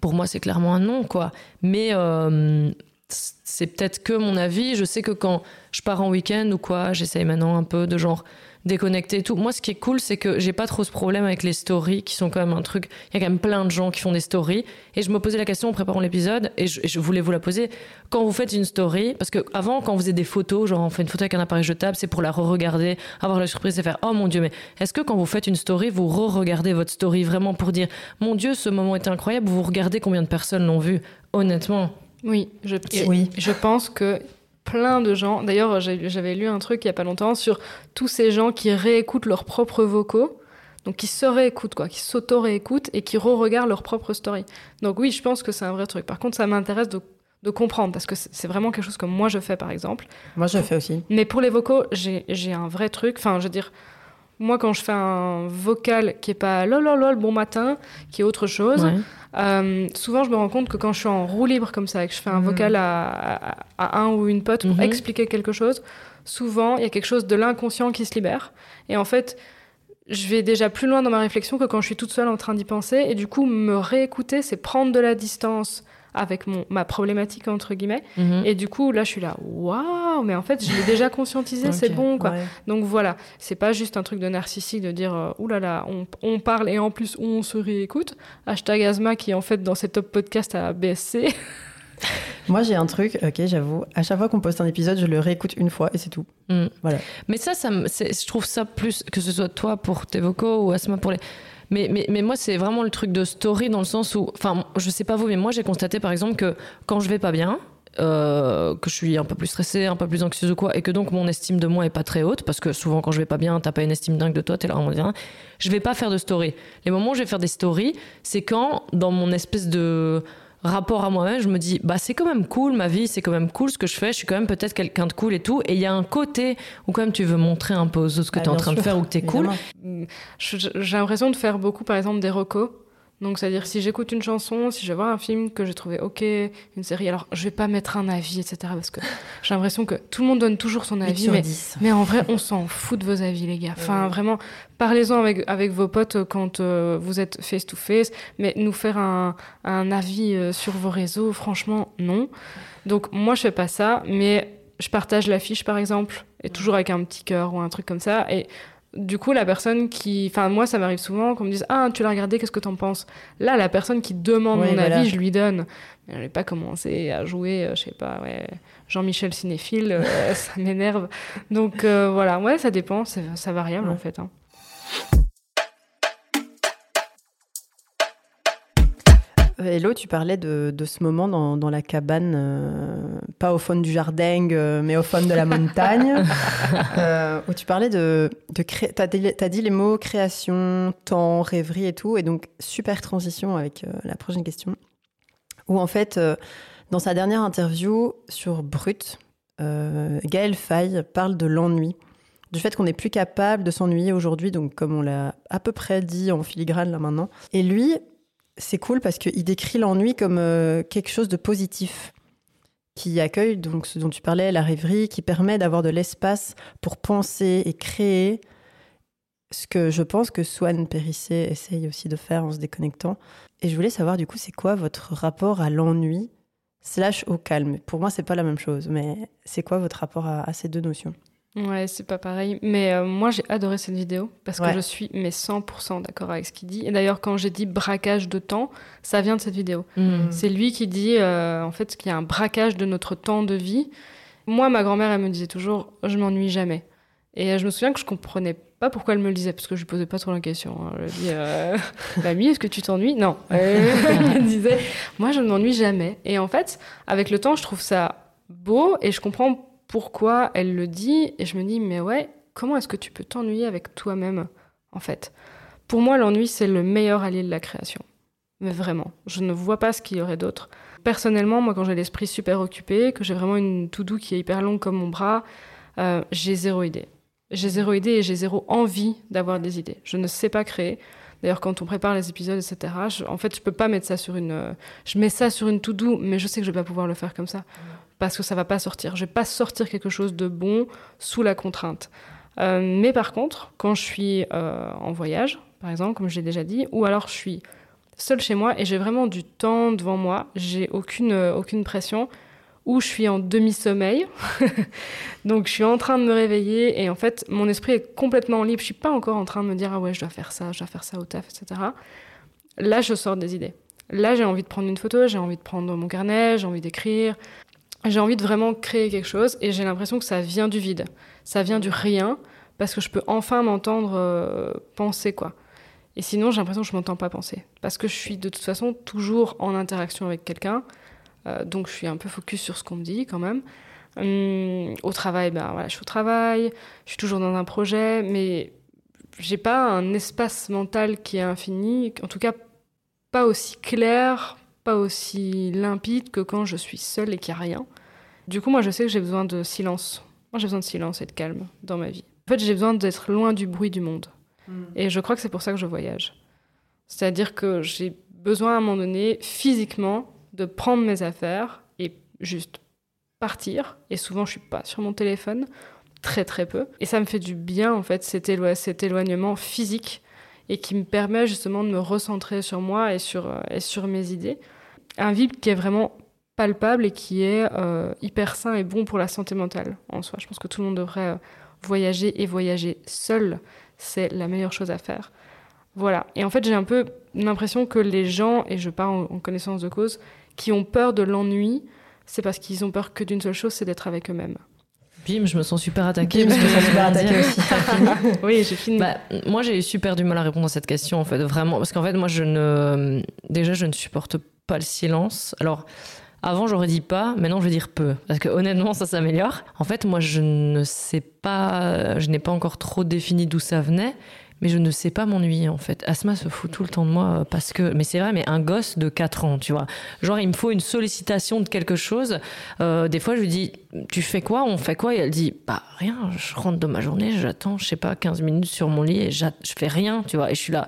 pour moi c'est clairement un non, quoi. Mais euh, c'est peut-être que mon avis. Je sais que quand je pars en week-end ou quoi, j'essaye maintenant un peu de genre déconnecter et tout. Moi, ce qui est cool, c'est que j'ai pas trop ce problème avec les stories, qui sont quand même un truc. Il y a quand même plein de gens qui font des stories. Et je me posais la question en préparant l'épisode, et je, voulais vous la poser. Quand vous faites une story, parce que avant, quand vous faisiez des photos, genre on fait une photo avec un appareil jetable, c'est pour la re-regarder, avoir la surprise et faire oh mon dieu, mais est-ce que quand vous faites une story, vous re-regardez votre story vraiment pour dire mon dieu, ce moment est incroyable, vous regardez combien de personnes l'ont vu? Honnêtement. Oui, je, oui. je pense que plein de gens. D'ailleurs, j'avais lu un truc il y a pas longtemps sur tous ces gens qui réécoutent leurs propres vocaux. Donc qui se réécoutent, quoi, qui s'auto-réécoutent et qui re-regardent leur propre story. Donc oui, je pense que c'est un vrai truc. Par contre, ça m'intéresse de, comprendre parce que c'est vraiment quelque chose que moi je fais par exemple. Moi je fais aussi. Mais pour les vocaux, j'ai un vrai truc. Enfin, je veux dire, moi quand je fais un vocal qui est pas lol lol bon matin, qui est autre chose, euh, souvent, je me rends compte que quand je suis en roue libre comme ça et que je fais un mhm. vocal à, un ou une pote pour mhm. expliquer quelque chose, souvent, il y a quelque chose de l'inconscient qui se libère. Et en fait, je vais déjà plus loin dans ma réflexion que quand je suis toute seule en train d'y penser. Et du coup, me réécouter, c'est prendre de la distance avec mon, ma problématique entre guillemets. Mhm. Et du coup, là, je suis là, waouh, mais en fait, je l'ai déjà conscientisé, c'est bon, quoi. Donc voilà, c'est pas juste un truc de narcissique de dire, euh, oulala, là là, on, on, parle et en plus on se réécoute. Hashtag Asma qui en fait dans cette top podcast à BSC. [laughs] Moi, j'ai un truc, ok, j'avoue. À chaque fois qu'on poste un épisode, je le réécoute une fois et c'est tout. Mm. Voilà. Mais ça, ça je trouve ça plus que ce soit toi pour tes vocaux ou Asma pour les. Mais, mais, mais moi, c'est vraiment le truc de story dans le sens où, enfin, je sais pas vous, mais moi, j'ai constaté par exemple que quand je vais pas bien, euh, que je suis un peu plus stressée, un peu plus anxieuse ou quoi, et que donc mon estime de moi est pas très haute, parce que souvent quand je vais pas bien, t'as pas une estime dingue de toi, t'es là, on dire, je vais pas faire de story. Les moments où je vais faire des stories, c'est quand, dans mon espèce de rapport à moi-même, je me dis, bah c'est quand même cool ma vie, c'est quand même cool ce que je fais, je suis quand même peut-être quelqu'un de cool et tout. Et il y a un côté où quand même tu veux montrer un peu aux autres ce que ah, tu es en train de faire ou que tu es cool. J'ai l'impression de faire beaucoup, par exemple, des recos donc, c'est-à-dire, si j'écoute une chanson, si je vois un film que j'ai trouvé OK, une série, alors je vais pas mettre un avis, etc. Parce que [laughs] j'ai l'impression que tout le monde donne toujours son avis. Mais, mais, en vrai, on s'en fout de vos avis, les gars. Enfin, vraiment, parlez-en avec, avec vos potes quand euh, vous êtes face-to-face. mais nous faire un, un avis euh, sur vos réseaux, franchement, non. Donc, moi, je fais pas ça, mais je partage l'affiche, par exemple, et toujours avec un petit cœur ou un truc comme ça. Et du coup, la personne qui. Enfin, moi, ça m'arrive souvent qu'on me dise Ah, tu l'as regardé, qu'est-ce que t'en penses? Là, la personne qui demande mon avis, je lui donne. Mais je n'ai pas commencé à jouer, euh, je sais pas, ouais, Jean-Michel cinéphile, euh, [laughs] ça m'énerve. Donc euh, voilà, ouais, ça dépend, ça variable en fait. Hein. Hello, tu parlais de, de ce moment dans, dans la cabane, euh, pas au fond du jardin, euh, mais au fond de la montagne, [laughs] euh, où tu parlais de... de cré... Tu as, dit les mots création, temps, rêverie et tout, et donc super transition avec la prochaine question, où en fait, dans sa dernière interview sur Brut, Gaël Faye parle de l'ennui du fait qu'on n'est plus capable de s'ennuyer aujourd'hui, donc comme on l'a à peu près dit en filigrane là maintenant. Et lui, c'est cool parce qu'il décrit l'ennui comme euh, quelque chose de positif qui accueille donc ce dont tu parlais, la rêverie, qui permet d'avoir de l'espace pour penser et créer ce que je pense que Swan Périssé essaye aussi de faire en se déconnectant. Et je voulais savoir du coup, c'est quoi votre rapport à l'ennui slash au calme? Pour moi, c'est pas la même chose, mais c'est quoi votre rapport à ces deux notions? Ouais, c'est pas pareil. Mais euh, moi, j'ai adoré cette vidéo parce que je suis mais 100% d'accord avec ce qu'il dit. Et d'ailleurs, quand j'ai dit braquage de temps, ça vient de cette vidéo. Hmm. C'est lui qui dit euh, en fait qu'il y a un braquage de notre temps de vie. Moi, ma grand-mère, elle me disait toujours je m'ennuie jamais. Et euh, je me souviens que je comprenais pas pourquoi elle me le disait parce que je lui posais pas trop la question. Hein. Je lui disais [laughs] Mamie, est-ce que tu t'ennuies? Non. [laughs] elle me disait moi, je ne m'ennuie jamais. Et en fait, avec le temps, je trouve ça beau et je comprends pourquoi elle le dit et je me dis mais ouais, comment est-ce que tu peux t'ennuyer avec toi-même en fait? Pour moi, l'ennui c'est le meilleur allié de la création. Mais vraiment, je ne vois pas ce qu'il y aurait d'autre. Personnellement, moi quand j'ai l'esprit super occupé, que j'ai vraiment une to-do qui est hyper longue comme mon bras, euh, j'ai zéro idée. J'ai zéro idée et j'ai zéro envie d'avoir des idées. Je ne sais pas créer. D'ailleurs, quand on prépare les épisodes, etc., en fait, je peux pas mettre ça sur une. Euh, je mets ça sur une to-do, mais je sais que je vais pas pouvoir le faire comme ça parce que ça va pas sortir. Je vais pas sortir quelque chose de bon sous la contrainte. Euh, mais par contre, quand je suis euh, en voyage, par exemple, comme je l'ai déjà dit, ou alors je suis seule chez moi et j'ai vraiment du temps devant moi, j'ai aucune, euh, aucune pression, ou je suis en demi-sommeil, [laughs] donc je suis en train de me réveiller et en fait mon esprit est complètement libre, je suis pas encore en train de me dire ah ouais je dois faire ça, je dois faire ça au taf, etc. Là je sors des idées. Là j'ai envie de prendre une photo, j'ai envie de prendre mon carnet, j'ai envie d'écrire, j'ai envie de vraiment créer quelque chose et j'ai l'impression que ça vient du vide, ça vient du rien parce que je peux enfin m'entendre euh, penser quoi. Et sinon, j'ai l'impression que je m'entends pas penser parce que je suis de toute façon toujours en interaction avec quelqu'un, euh, donc je suis un peu focus sur ce qu'on me dit quand même. Hum, au travail, ben voilà, je suis au travail, je suis toujours dans un projet, mais j'ai pas un espace mental qui est infini, en tout cas pas aussi clair, pas aussi limpide que quand je suis seule et qu'il n'y a rien. Du coup, moi, je sais que j'ai besoin de silence. Moi, j'ai besoin de silence et de calme dans ma vie. En fait, j'ai besoin d'être loin du bruit du monde. Hmm. Et je crois que c'est pour ça que je voyage. C'est-à-dire que j'ai besoin à un moment donné, physiquement, de prendre mes affaires et juste partir. Et souvent, je suis pas sur mon téléphone, très très peu. Et ça me fait du bien, en fait, cet, cet éloignement physique et qui me permet justement de me recentrer sur moi et sur, euh, et sur mes idées. Un vide qui est vraiment palpable et qui est euh, hyper sain et bon pour la santé mentale en soi. Je pense que tout le monde devrait euh, voyager et voyager seul. C'est la meilleure chose à faire. Voilà. Et en fait, j'ai un peu l'impression que les gens, et je parle en connaissance de cause, qui ont peur de l'ennui, c'est parce qu'ils ont peur que d'une seule chose, c'est d'être avec eux-mêmes. Bim, je me sens super attaquée. Bim, je me sens super attaquée aussi. [laughs] oui, j'ai fini. Bah, moi, j'ai eu super du mal à répondre à cette question, en fait, vraiment. Parce qu'en fait, moi, je ne. Déjà, je ne supporte pas le silence. Alors. Avant, j'aurais dit pas, maintenant, je vais dire peu. Parce que honnêtement, ça s'améliore. En fait, moi, je ne sais pas, je n'ai pas encore trop défini d'où ça venait mais je ne sais pas m'ennuyer en fait. Asma se fout tout le temps de moi euh, parce que, mais c'est vrai, mais un gosse de 4 ans, tu vois. Genre, il me faut une sollicitation de quelque chose. Euh, des fois, je lui dis, tu fais quoi? On fait quoi? Et elle dit, bah rien, je rentre de ma journée, j'attends, je sais pas, 15 minutes sur mon lit et je fais rien, tu vois. Et je suis là,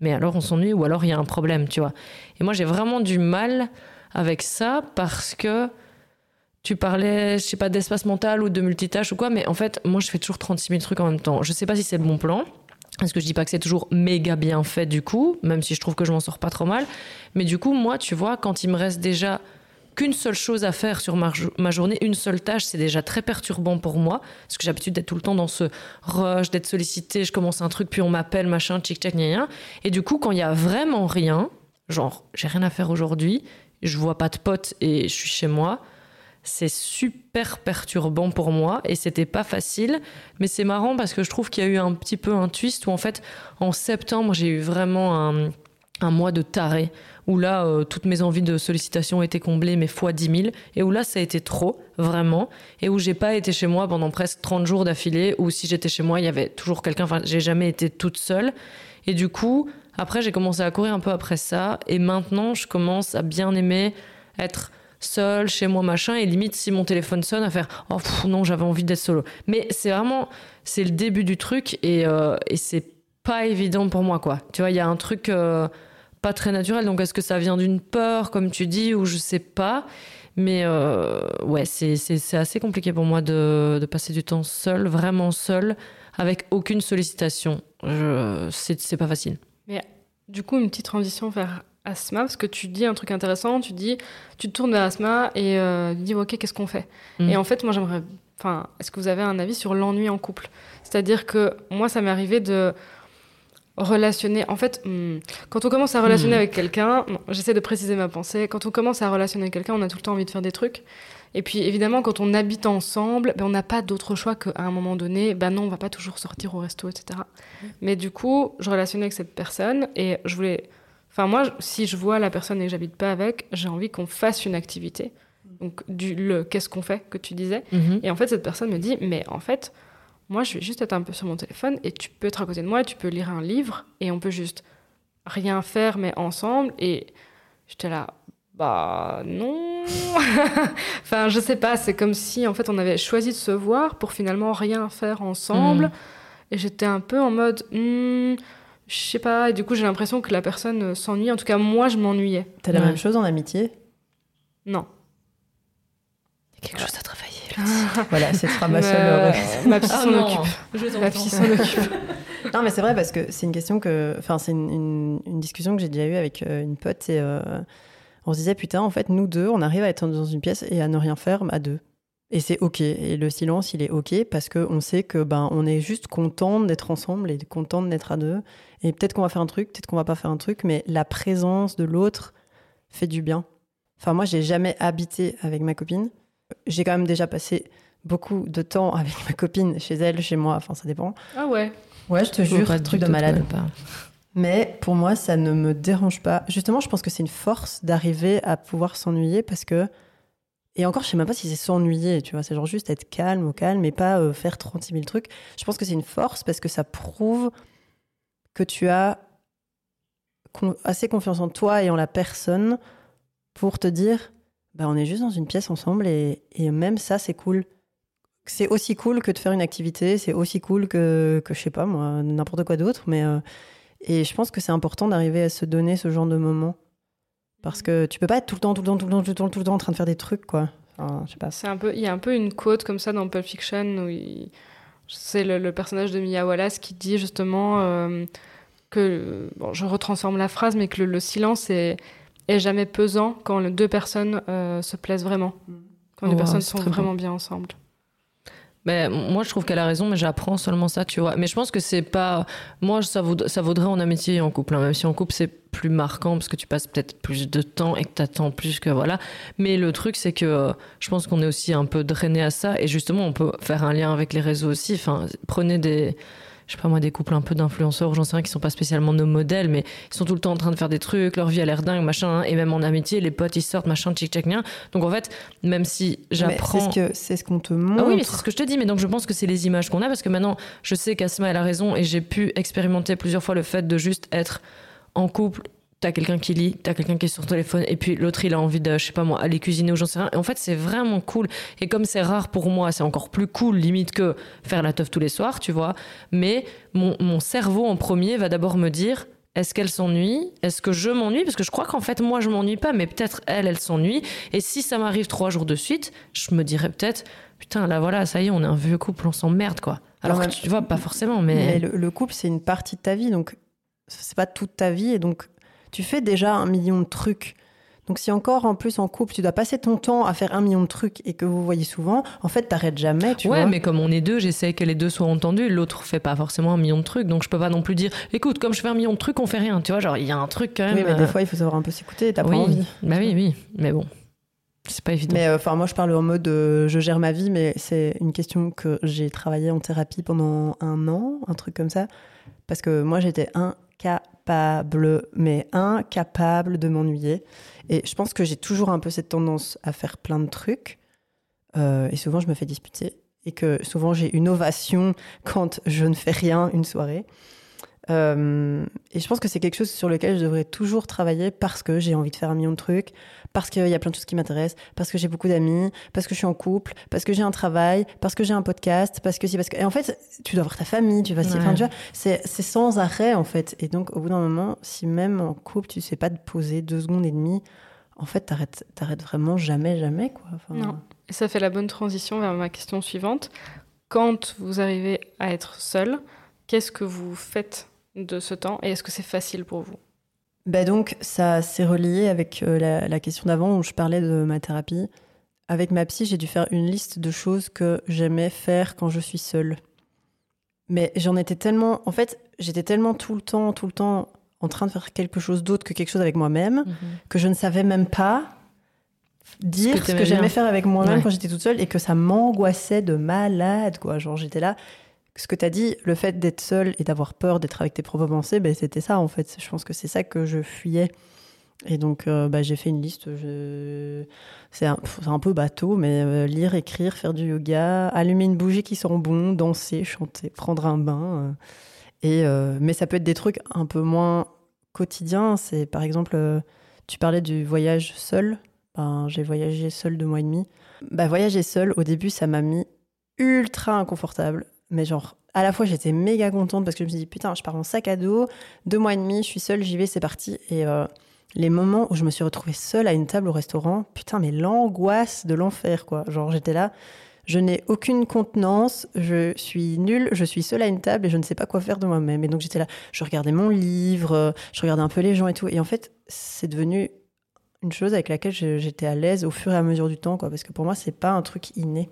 mais alors on s'ennuie ou alors il y a un problème, tu vois. Et moi, j'ai vraiment du mal avec ça parce que tu parlais, je sais pas, d'espace mental ou de multitâche ou quoi, mais en fait, moi, je fais toujours 36 000 trucs en même temps. Je sais pas si c'est le bon plan. Parce que je dis pas que c'est toujours méga bien fait du coup, même si je trouve que je m'en sors pas trop mal. Mais du coup, moi, tu vois, quand il me reste déjà qu'une seule chose à faire sur ma, journée, une seule tâche, c'est déjà très perturbant pour moi. Parce que j'ai l'habitude d'être tout le temps dans ce rush, d'être sollicité, je commence un truc, puis on m'appelle, machin, tchac, gna, Et du coup, quand il y a vraiment rien, genre, j'ai rien à faire aujourd'hui, je vois pas de potes et je suis chez moi, c'est super perturbant pour moi et c'était pas facile. Mais c'est marrant parce que je trouve qu'il y a eu un petit peu un twist où en fait, en septembre, j'ai eu vraiment un, un mois de taré où là, euh, toutes mes envies de sollicitation étaient comblées, mais fois 10 000, et où là, ça a été trop, vraiment, et où j'ai pas été chez moi pendant presque 30 jours d'affilée, ou si j'étais chez moi, il y avait toujours quelqu'un, enfin, j'ai jamais été toute seule. Et du coup, après, j'ai commencé à courir un peu après ça, et maintenant, je commence à bien aimer être seule chez moi machin et limite si mon téléphone sonne à faire oh non j'avais envie d'être solo mais c'est vraiment c'est le début du truc et, euh, et c'est pas évident pour moi quoi tu vois il y a un truc euh, pas très naturel. Donc est-ce que ça vient d'une peur, comme tu dis, ou je sais pas. Mais euh, ouais, c'est assez compliqué pour moi de, de, passer du temps seul, vraiment seul, avec aucune sollicitation. C'est pas facile. Du coup, une petite transition vers Asma, parce que tu dis un truc intéressant, tu dis, tu te tournes vers Asma et euh, tu dis, ok, qu'est-ce qu'on fait? Mm. Et en fait, moi, j'aimerais, enfin, est-ce que vous avez un avis sur l'ennui en couple? C'est-à-dire que moi, ça m'est arrivé de relationner. En fait, hmm, quand on commence à relationner hmm. avec quelqu'un, j'essaie de préciser ma pensée. Quand on commence à relationner avec quelqu'un, on a tout le temps envie de faire des trucs. Et puis évidemment, quand on habite ensemble, ben, on n'a pas d'autre choix qu'à un moment donné, ben non, on va pas toujours sortir au resto, etc. Mais du coup, je relationnais avec cette personne et je voulais. Enfin, moi, si je vois la personne et que j'habite pas avec, j'ai envie qu'on fasse une activité. Donc, du le qu'est-ce qu'on fait que tu disais. Mhm. Et en fait, cette personne me dit, mais en fait, moi, je vais juste être un peu sur mon téléphone et tu peux être à côté de moi et tu peux lire un livre et on peut juste rien faire, mais ensemble. Et j'étais là, bah non. [laughs] enfin, je sais pas, c'est comme si en fait on avait choisi de se voir pour finalement rien faire ensemble. Mm. Et j'étais un peu en mode, hmm, je sais pas. Et du coup, j'ai l'impression que la personne s'ennuie. En tout cas, moi, je m'ennuyais. T'as la même chose en amitié? Non. Il y a quelque chose à travailler. [laughs] voilà, ce sera ma seule. [laughs] ma psy s'en ah occupe. Ma psy s'en occupe. non, mais c'est vrai parce que c'est une question que. Enfin, c'est une, une, discussion que j'ai déjà eue avec euh, une pote et euh, on se disait, putain, en fait, nous deux, on arrive à être dans une pièce et à ne rien faire à deux. Et c'est OK. Et le silence, il est OK parce qu'on sait que ben, on est juste content d'être ensemble et content d'être à deux. Et peut-être qu'on va faire un truc, peut-être qu'on va pas faire un truc, mais la présence de l'autre fait du bien. Enfin, moi, j'ai jamais habité avec ma copine j'ai quand même déjà passé beaucoup de temps avec ma copine chez elle, chez moi, enfin ça dépend. Ah ouais Ouais, je te jure, truc de malade. Mais pour moi, ça ne me dérange pas. Justement, je pense que c'est une force d'arriver à pouvoir s'ennuyer parce que. Et encore, je sais même pas si c'est s'ennuyer, tu vois. C'est genre juste être calme au calme et pas euh, faire 36 000 trucs. Je pense que c'est une force parce que ça prouve que tu as assez confiance en toi et en la personne pour te dire bah, on est juste dans une pièce ensemble et, même ça, c'est cool. C'est aussi cool que de faire une activité, c'est aussi cool que, que, je sais pas moi, n'importe quoi d'autre. Mais euh, et je pense que c'est important d'arriver à se donner ce genre de moments. Parce que tu peux pas être tout le temps, tout le temps, tout le temps, tout le temps, tout le temps en train de faire des trucs, quoi. je sais pas. C'est un peu, il y a un peu une quote comme ça dans Pulp Fiction où c'est le, personnage de Mia Wallace qui dit justement euh, que, bon, je retransforme la phrase, mais que le silence est est jamais pesant quand les deux personnes euh, se plaisent vraiment, quand les personnes sont vraiment bien ensemble. Mais moi, je trouve qu'elle a raison, mais j'apprends seulement ça, tu vois. Mais je pense que c'est pas. Moi, ça, ça vaudrait en amitié et en couple. Hein. Même si en couple, c'est plus marquant parce que tu passes peut-être plus de temps et que tu attends plus que voilà. Mais le truc, c'est que euh, je pense qu'on est aussi un peu drainé à ça. Et justement, on peut faire un lien avec les réseaux aussi. Prenez des je sais pas moi, des couples un peu d'influenceurs, j'en sais rien, qui sont pas spécialement nos modèles, mais ils sont tout le temps en train de faire des trucs, leur vie a l'air dingue, machin, hein, et même en amitié, les potes ils sortent, machin, tchic tchac. Donc en fait, même si j'apprends. C'est ce qu'on te montre. Ah oui, mais c'est ce que je te dis, mais donc je pense que c'est les images qu'on a, parce que maintenant, je sais qu'Asma, elle a raison, et j'ai pu expérimenter plusieurs fois le fait de juste être en couple t'as quelqu'un qui lit, t'as quelqu'un qui est sur le téléphone, et puis l'autre il a envie de, je sais pas moi, aller cuisiner ou j'en sais rien. Et en fait, c'est vraiment cool. Et comme c'est rare pour moi, c'est encore plus cool, limite que faire la teuf tous les soirs, tu vois. Mais mon, mon cerveau en premier va d'abord me dire, est-ce qu'elle s'ennuie? Est-ce que je m'ennuie? Parce que je crois qu'en fait, moi, je m'ennuie pas, mais peut-être elle, elle s'ennuie. Et si ça m'arrive trois jours de suite, je me dirais peut-être, putain, là voilà, ça y est, on est un vieux couple, on s'emmerde, quoi. Alors tu vois, pas forcément, mais. mais le, le couple, c'est une partie de ta vie, donc c'est pas toute ta vie, et donc tu fais déjà un million de trucs. Donc si encore en plus en couple, tu dois passer ton temps à faire un million de trucs et que vous voyez souvent, en fait, t'arrêtes jamais, tu ouais, mais comme on est deux, j'essaie que les deux soient entendus. L'autre fait pas forcément un million de trucs, donc je peux pas non plus dire, écoute, comme je fais un million de trucs, on fait rien. Tu vois, genre il y a un truc quand même. Oui, mais des euh, fois il faut savoir un peu s'écouter. T'as pas envie. Bah oui, oui, mais bon. C'est pas évident. Mais euh, enfin, moi, je parle en mode euh, je gère ma vie, mais c'est une question que j'ai travaillé en thérapie pendant un an, un truc comme ça. Parce que moi, j'étais incapable mais incapable de m'ennuyer. Et je pense que j'ai toujours un peu cette tendance à faire plein de trucs. Euh, et souvent, je me fais disputer. Et que souvent, j'ai une ovation [laughs] quand je ne fais rien une soirée. Euh, et je pense que c'est quelque chose sur lequel je devrais toujours travailler parce que j'ai envie de faire un million de trucs, parce qu'il y a plein de choses qui m'intéressent, parce que j'ai beaucoup d'amis, parce que je suis en couple, parce que j'ai un travail, parce que j'ai un podcast, parce que si, parce que. Et en fait, tu dois avoir ta famille, tu vas. Ouais. Enfin, tu vois, c'est c'est sans arrêt en fait. Et donc, au bout d'un moment, si même en couple, tu sais pas te poser deux secondes et demie, en fait, t'arrêtes t'arrêtes vraiment jamais, jamais quoi. Enfin, Non. Et ça fait la bonne transition vers ma question suivante. Quand vous arrivez à être seul, qu'est-ce que vous faites? De ce temps et est-ce que c'est facile pour vous? Bah donc, ça s'est relié avec euh, la, la question d'avant où je parlais de ma thérapie. Avec ma psy, j'ai dû faire une liste de choses que j'aimais faire quand je suis seule. Mais j'en étais tellement. En fait, j'étais tellement tout le temps, tout le temps en train de faire quelque chose d'autre que quelque chose avec moi-même que je ne savais même pas dire Ce que j'aimais faire avec moi-même Ouais. quand j'étais toute seule et que ça m'angoissait de malade, quoi. Genre, j'étais là. Ce que tu as dit, le fait d'être seule et d'avoir peur d'être avec tes propres pensées, ben, c'était ça, en fait. Je pense que c'est ça que je fuyais. Et donc, euh, bah, j'ai fait une liste. C'est un, peu bateau, mais euh, lire, écrire, faire du yoga, allumer une bougie qui sent bon, danser, chanter, prendre un bain. euh. Et, mais ça peut être des trucs un peu moins quotidiens. C'est par exemple, tu parlais du voyage seul. Ben, j'ai voyagé seul deux mois et demi. Bah, voyager seul, au début, ça m'a mis ultra inconfortable. Mais genre, à la fois, j'étais méga contente parce que je me suis dit, putain, je pars en sac à dos, deux mois et demi, je suis seule, j'y vais, c'est parti. Et euh, les moments où je me suis retrouvée seule à une table au restaurant, putain, mais l'angoisse de l'enfer, quoi. Genre, j'étais là, je n'ai aucune contenance, je suis nulle, je suis seule à une table et je ne sais pas quoi faire de moi-même. Et donc, j'étais là, je regardais mon livre, je regardais un peu les gens et tout. Et en fait, c'est devenu une chose avec laquelle j'étais à l'aise au fur et à mesure du temps, quoi. Parce que pour moi, c'est pas un truc inné.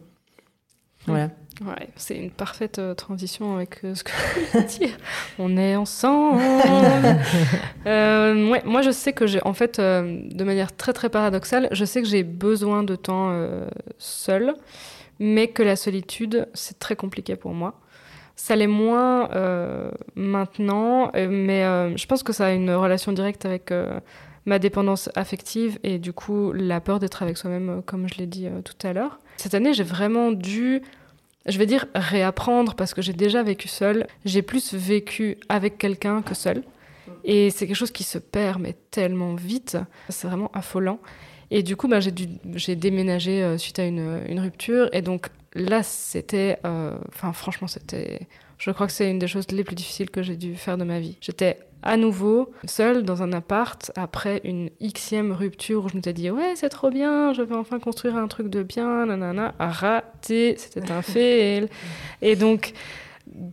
Voilà. Ouais, c'est une parfaite euh, transition avec euh, ce que [laughs] je dire. On est ensemble. [laughs] Euh, ouais, moi, je sais que j'ai, en fait, euh, de manière très très paradoxale, je sais que j'ai besoin de temps euh, seul, mais que la solitude, c'est très compliqué pour moi. Ça l'est moins euh, maintenant, mais euh, je pense que ça a une relation directe avec euh, ma dépendance affective et du coup la peur d'être avec soi-même, comme je l'ai dit euh, tout à l'heure. Cette année, j'ai vraiment dû je vais dire réapprendre parce que j'ai déjà vécu seule. J'ai plus vécu avec quelqu'un que seule. Et c'est quelque chose qui se perd, mais tellement vite. C'est vraiment affolant. Et du coup, bah, j'ai, déménagé euh, suite à une, une rupture. Et donc là, c'était. euh, Enfin, franchement, c'était. Je crois que c'est une des choses les plus difficiles que j'ai dû faire de ma vie. J'étais à nouveau seule dans un appart après une xème rupture où je me suis dit ouais c'est trop bien, je vais enfin construire un truc de bien, nanana, raté, c'était un [laughs] fail. Et donc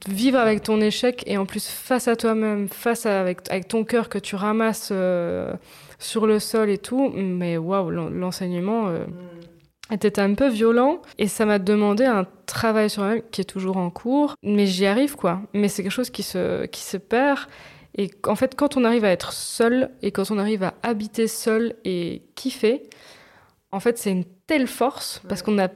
vivre avec ton échec et en plus face à toi-même, face à, avec, avec ton cœur que tu ramasses euh, sur le sol et tout, mais waouh, l'en- l'enseignement euh, était un peu violent et ça m'a demandé un travail sur moi-même qui est toujours en cours, mais j'y arrive quoi. Mais c'est quelque chose qui se, qui se perd. Et en fait, quand on arrive à être seul et quand on arrive à habiter seul et kiffer, en fait, c'est une telle force parce qu'on a,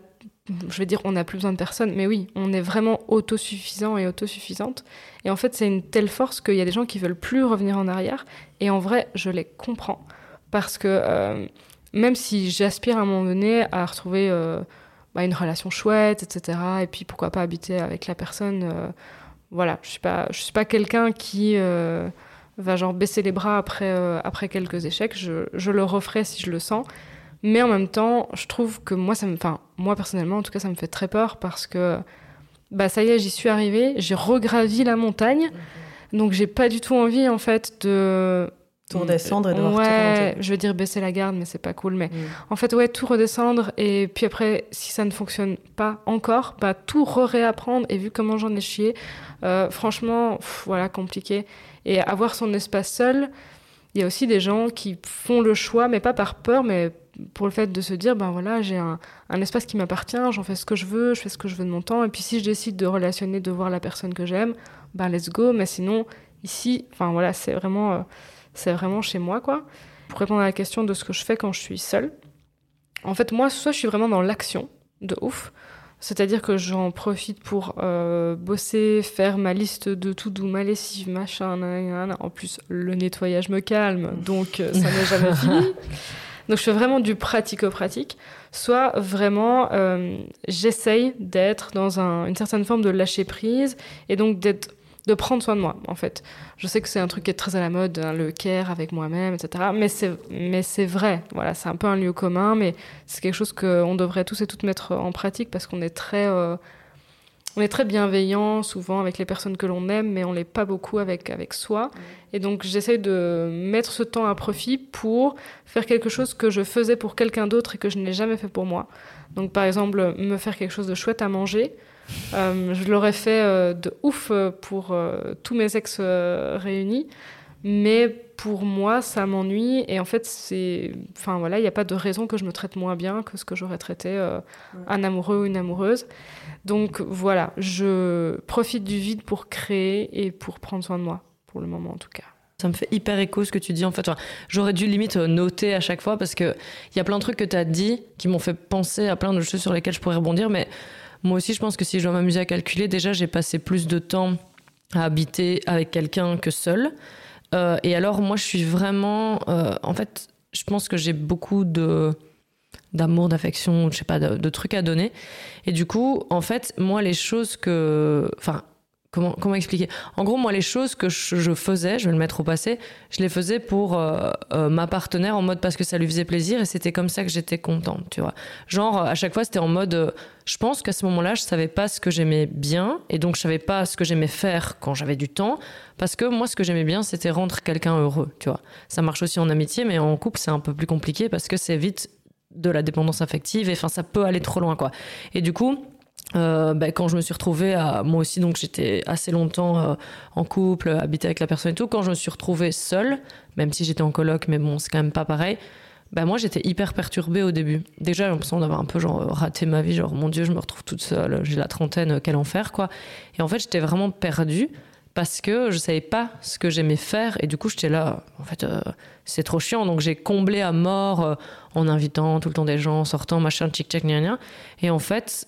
je vais dire, on n'a plus besoin de personne, mais oui, on est vraiment autosuffisant et autosuffisante. Et en fait, c'est une telle force qu'il y a des gens qui veulent plus revenir en arrière. Et en vrai, je les comprends parce que euh, même si j'aspire à un moment donné à retrouver euh, bah, une relation chouette, etc., et puis pourquoi pas habiter avec la personne. euh, voilà, je suis pas, je suis pas quelqu'un qui euh, va genre baisser les bras après, après quelques échecs. Je, je le referai si je le sens. Mais en même temps, je trouve que moi, ça me, enfin, moi personnellement, en tout cas, ça me fait très peur parce que, bah, ça y est, j'y suis arrivée, j'ai regravi la montagne, donc j'ai pas du tout envie, en fait, de Tout redescendre et devoir tout ouais, remonter. je veux dire baisser la garde, mais c'est pas cool. Mais Mm. en fait, ouais, tout redescendre et puis après, si ça ne fonctionne pas encore, bah tout réapprendre. Et vu comment j'en ai chié, euh, franchement, pff, voilà, compliqué. Et avoir son espace seul, il y a aussi des gens qui font le choix, mais pas par peur, mais pour le fait de se dire, ben voilà, j'ai un, un espace qui m'appartient, j'en fais ce que je veux, je fais ce que je veux de mon temps. Et puis si je décide de relationner, de voir la personne que j'aime, ben let's go. Mais sinon, ici, enfin voilà, c'est vraiment, euh, c'est vraiment chez moi, quoi. Pour répondre à la question de ce que je fais quand je suis seule, en fait, moi, soit je suis vraiment dans l'action, de ouf, C'est-à-dire que j'en profite pour euh, bosser, faire ma liste de tout doux, ma lessive, machin. nanana. En plus, le nettoyage me calme, donc euh, ça n'est jamais [laughs] fini. Donc je fais vraiment du pratico-pratique. Soit vraiment, euh, j'essaye d'être dans un- une certaine forme de lâcher prise et donc d'être de prendre soin de moi, en fait. Je sais que c'est un truc qui est très à la mode, hein, le care avec moi-même, etc. Mais c'est, vrai. Voilà, c'est un peu un lieu commun, mais c'est quelque chose qu'on devrait tous et toutes mettre en pratique parce qu'on est très, euh, on est très bienveillant souvent avec les personnes que l'on aime, mais on l'est pas beaucoup avec avec soi. Et donc j'essaie de mettre ce temps à profit pour faire quelque chose que je faisais pour quelqu'un d'autre et que je n'ai jamais fait pour moi. Donc par exemple me faire quelque chose de chouette à manger. Euh, je l'aurais fait euh, de ouf euh, pour euh, tous mes ex euh, réunis, mais pour moi ça m'ennuie et en fait c'est, enfin voilà, il n'y a pas de raison que je me traite moins bien que ce que j'aurais traité euh, un amoureux ou une amoureuse. Donc voilà, je profite du vide pour créer et pour prendre soin de moi, pour le moment en tout cas. Ça me fait hyper écho ce que tu dis en fait. Enfin, J'aurais dû limite noter à chaque fois parce que il y a plein de trucs que tu as dit qui m'ont fait penser à plein de choses sur lesquelles je pourrais rebondir. Mais moi aussi, je pense que si je dois m'amuser à calculer, déjà j'ai passé plus de temps à habiter avec quelqu'un que seul. Euh, et alors moi, je suis vraiment, euh, en fait, je pense que j'ai beaucoup de d'amour, d'affection, je sais pas, de, de trucs à donner. Et du coup, en fait, moi, les choses que, enfin, comment comment expliquer? En gros, moi, les choses que je, je faisais, je vais le mettre au passé, je les faisais pour euh, euh, ma partenaire en mode parce que ça lui faisait plaisir et c'était comme ça que j'étais contente, tu vois. Genre à chaque fois c'était en mode euh, je pense qu'à ce moment-là, je savais pas ce que j'aimais bien et donc je savais pas ce que j'aimais faire quand j'avais du temps parce que moi ce que j'aimais bien c'était rendre quelqu'un heureux, tu vois. Ça marche aussi en amitié mais en couple c'est un peu plus compliqué parce que c'est vite de la dépendance affective et enfin ça peut aller trop loin quoi. Et du coup, ben, quand je me suis retrouvée à moi aussi donc j'étais assez longtemps euh, en couple habité avec la personne et tout quand je me suis retrouvée seule même si j'étais en coloc mais bon c'est quand même pas pareil ben moi j'étais hyper perturbée au début. Déjà j'ai l'impression d'avoir un peu genre raté ma vie genre mon dieu je me retrouve toute seule j'ai la trentaine euh, quel enfer quoi. Et en fait j'étais vraiment perdue parce que je savais pas ce que j'aimais faire et du coup j'étais là en fait c'est trop chiant. Donc j'ai comblé à mort en invitant tout le temps des gens en sortant machin tchic tchac gna. Et en fait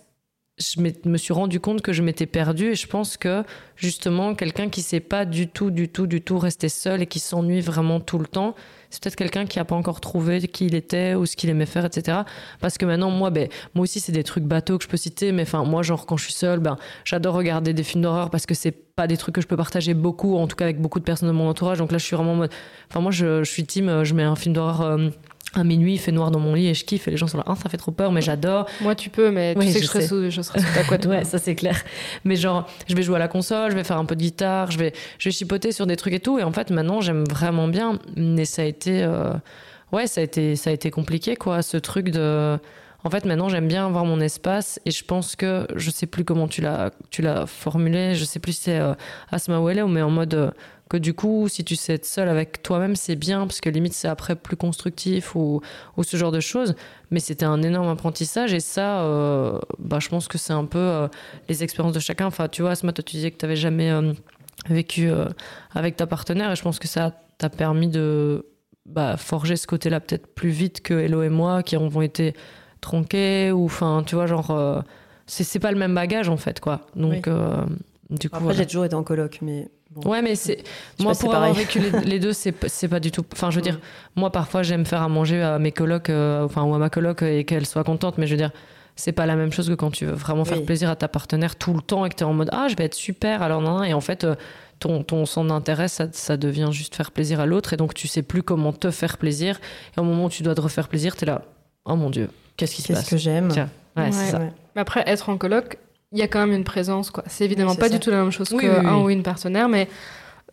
je me suis rendu compte que je m'étais perdue et je pense que justement quelqu'un qui sait pas du tout du tout du tout rester seul et qui s'ennuie vraiment tout le temps c'est peut-être quelqu'un qui a pas encore trouvé qui il était ou ce qu'il aimait faire etc parce que maintenant moi ben moi aussi c'est des trucs bateaux que je peux citer mais enfin moi genre quand je suis seule ben j'adore regarder des films d'horreur parce que c'est pas des trucs que je peux partager beaucoup en tout cas avec beaucoup de personnes de mon entourage. Donc là je suis vraiment enfin moi je, je suis team euh, je mets un film d'horreur euh, à minuit il fait noir dans mon lit et je kiffe et les gens sont là ah ça fait trop peur mais j'adore Moi tu peux, mais tu Oui, sais je que je serai, sais. sous, je serai sous ta couette. [laughs] Ouais, ça c'est clair. Mais genre, je vais jouer à la console, je vais faire un peu de guitare, je vais, je vais chipoter sur des trucs et tout. Et en fait, maintenant, j'aime vraiment bien. Mais ça a été, euh, ouais, ça a été, ça a été compliqué, quoi. Ce truc de, en fait, maintenant, j'aime bien avoir mon espace. Et je pense que, je sais plus comment tu l'as, tu l'as formulé. Je sais plus si c'est euh, Asma Wele, mais en mode euh, que du coup, si tu sais être seul avec toi-même, c'est bien parce que limite c'est après plus constructif ou, ou ce genre de choses. Mais c'était un énorme apprentissage et ça, euh, bah, je pense que c'est un peu euh, les expériences de chacun. Enfin, tu vois, Asma, toi, tu disais que tu n'avais jamais euh, vécu avec ta partenaire et je pense que ça t'a permis de bah, forger ce côté-là peut-être plus vite que Hello et moi qui avons été tronqués ou enfin, tu vois, genre, c'est c'est pas le même bagage en fait, quoi. Donc, Oui. du coup, Après, voilà. j'ai toujours été en coloc, mais bon. Ouais, mais c'est moi pour avoir pareil. vécu les, les deux, c'est pas du tout. Enfin, je veux dire, moi parfois j'aime faire à manger à mes colocs, euh, enfin ou à ma coloc et qu'elle soit contente, mais je veux dire, c'est pas la même chose que quand tu veux vraiment faire Oui. plaisir à ta partenaire tout le temps et que t'es en mode ah je vais être super alors non, non et en fait euh, ton ton centre d'intérêt ça, ça devient juste faire plaisir à l'autre et donc tu sais plus comment te faire plaisir et au moment où tu dois te refaire plaisir t'es là oh mon dieu qu'est-ce qui se Qu'est-ce passe? que j'aime Tiens, ouais, Ouais. c'est ça. Ouais. Mais après, être en coloc, il y a quand même une présence, quoi. C'est évidemment Oui, pas ça. du tout la même chose Oui, qu'un oui, ou une partenaire, mais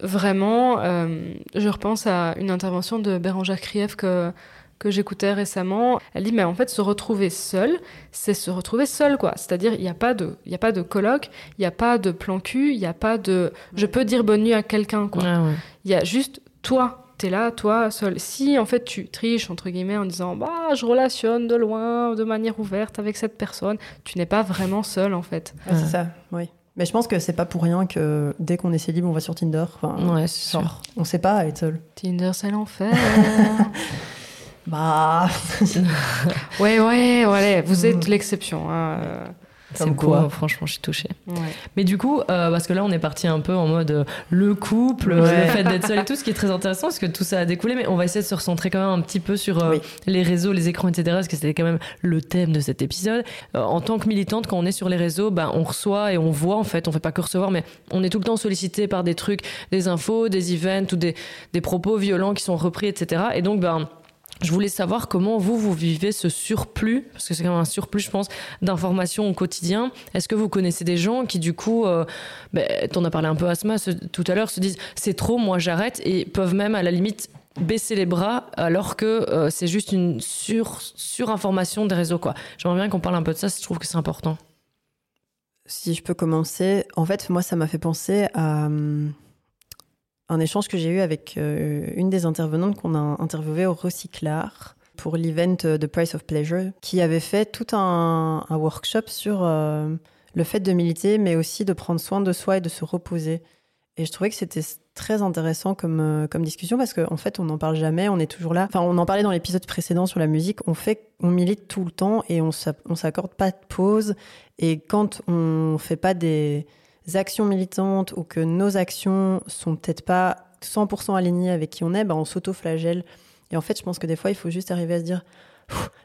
vraiment, euh, je repense à une intervention de Bérangère Krief que, que j'écoutais récemment. Elle dit, mais en fait, se retrouver seul, c'est se retrouver seul, quoi. C'est-à-dire, il n'y a pas de, il y a pas de coloc, il n'y a pas de plan cul, il n'y a pas de, je peux dire bonne nuit à quelqu'un, quoi. Ouais, ouais. Il y a juste toi. T'es là, toi, seul. Si, en fait, tu triches, entre guillemets, en disant, bah, je relationne de loin, de manière ouverte avec cette personne, tu n'es pas vraiment seul, en fait. Ouais, c'est ça, oui. Mais je pense que c'est pas pour rien que dès qu'on est célib, on va sur Tinder. Enfin, Ouais, c'est sûr. genre, on sait pas être seul. Tinder, c'est l'enfer. [laughs] Bah, [laughs] ouais, ouais, ouais, vous êtes Mm. l'exception. hein, euh. C'est quoi. franchement, je suis touchée. Ouais. Mais du coup, euh, parce que là, on est parti un peu en mode euh, le couple, Ouais. le fait d'être seul et tout, ce qui est très [laughs] intéressant, parce que tout ça a découlé, mais on va essayer de se recentrer quand même un petit peu sur euh, Oui. les réseaux, les écrans, etc., parce que c'était quand même le thème de cet épisode. Euh, en tant que militante, quand on est sur les réseaux, ben, on reçoit et on voit, en fait, on fait pas que recevoir, mais on est tout le temps sollicité par des trucs, des infos, des events ou des, des propos violents qui sont repris, etc. Et donc, ben, je voulais savoir comment vous, vous vivez ce surplus, parce que c'est quand même un surplus, je pense, d'informations au quotidien. Est-ce que vous connaissez des gens qui, du coup, euh, ben, t'en as parlé un peu Asma ce- tout à l'heure, se disent c'est trop, moi j'arrête, et peuvent même à la limite baisser les bras alors que euh, c'est juste une sur, surinformation des réseaux. quoi. J'aimerais bien qu'on parle un peu de ça, je trouve que c'est important. Si je peux commencer, en fait, moi, ça m'a fait penser à hum, un échange que j'ai eu avec euh, une des intervenantes qu'on a interviewée au Recyclard pour l'event euh, The Price of Pleasure, qui avait fait tout un, workshop sur euh, le fait de militer, mais aussi de prendre soin de soi et de se reposer. Et je trouvais que c'était très intéressant comme, discussion parce qu'en en fait, on n'en parle jamais, on est toujours là. Enfin, on en parlait dans l'épisode précédent sur la musique, on, fait, on milite tout le temps et on s'accorde pas de pause. Et quand on fait pas des actions militantes ou que nos actions sont peut-être pas 100% alignées avec qui on est, ben on s'auto-flagelle. Et en fait, je pense que des fois, il faut juste arriver à se dire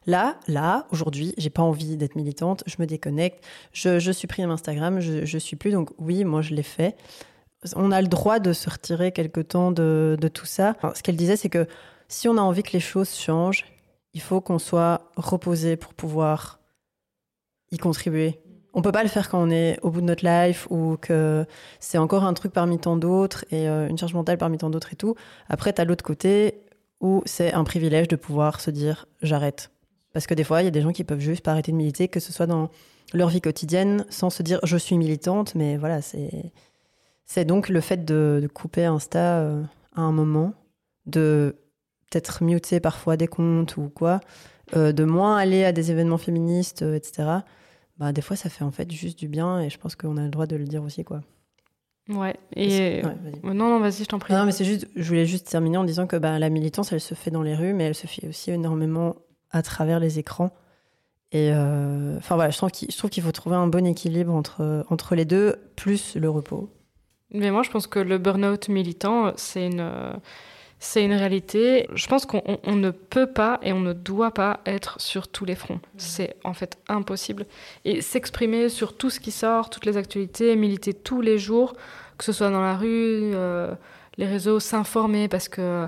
là, là, aujourd'hui, j'ai pas envie d'être militante, je me déconnecte, je, supprime Instagram, je, je suis plus. Donc oui, moi, je l'ai fait. On a le droit de se retirer quelque temps de, tout ça. Ce qu'elle disait, c'est que si on a envie que les choses changent, il faut qu'on soit reposé pour pouvoir y contribuer. On peut pas le faire quand on est au bout de notre life ou que c'est encore un truc parmi tant d'autres et euh, une charge mentale parmi tant d'autres et tout. Après, tu as l'autre côté où c'est un privilège de pouvoir se dire j'arrête. Parce que des fois, il y a des gens qui peuvent juste arrêter de militer, que ce soit dans leur vie quotidienne, sans se dire je suis militante, mais voilà, c'est. C'est donc le fait de, de couper Insta euh, à un moment, de peut-être muter parfois des comptes ou quoi, euh, de moins aller à des événements féministes, euh, etc. Bah, des fois, ça fait en fait juste du bien et je pense qu'on a le droit de le dire aussi. Quoi. Ouais. Et. Ouais, Non, non, vas-y, je t'en prie. Non, mais c'est juste, je voulais juste terminer en disant que bah, la militance, elle se fait dans les rues, mais elle se fait aussi énormément à travers les écrans. Et euh, enfin voilà, je trouve qu'il faut trouver un bon équilibre entre, entre les deux, plus le repos. Mais moi, je pense que le burn-out militant, c'est une, c'est une réalité. Je pense qu'on on- on ne peut pas et on ne doit pas être sur tous les fronts. C'est en fait impossible. Et s'exprimer sur tout ce qui sort, toutes les actualités, militer tous les jours, que ce soit dans la rue, euh, les réseaux, s'informer, parce que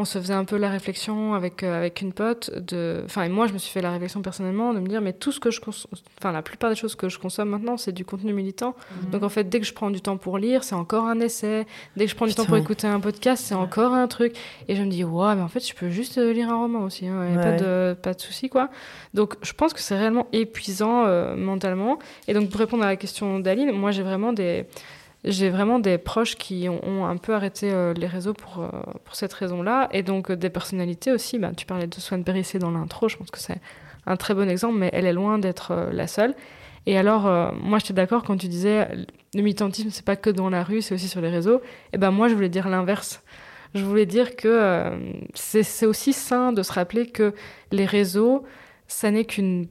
on se faisait un peu la réflexion avec, euh, avec une pote de enfin et moi je me suis fait la réflexion personnellement de me dire mais tout ce que je consomme enfin la plupart des choses que je consomme maintenant c'est du contenu militant. Donc en fait dès que je prends du temps pour lire c'est encore un essai. Dès que je prends du temps pour écouter un podcast c'est encore un truc. Et je me dis ouais mais en fait je peux juste euh, lire un roman aussi hein, et Ouais, pas de pas de souci quoi. Donc je pense que c'est réellement épuisant euh, mentalement. Et donc pour répondre à la question d'Aline moi j'ai vraiment des j'ai vraiment des proches qui ont, un peu arrêté euh, les réseaux pour, euh, pour cette raison-là. Et donc, euh, des personnalités aussi. Bah, tu parlais de Swan Périssé dans l'intro. Je pense que c'est un très bon exemple, mais elle est loin d'être la seule. Et alors, moi, j'étais d'accord quand tu disais le militantisme, c'est pas que dans la rue, c'est aussi sur les réseaux. Et ben moi, je voulais dire l'inverse. Je voulais dire que c'est aussi sain de se rappeler que les réseaux, ça n'est qu'une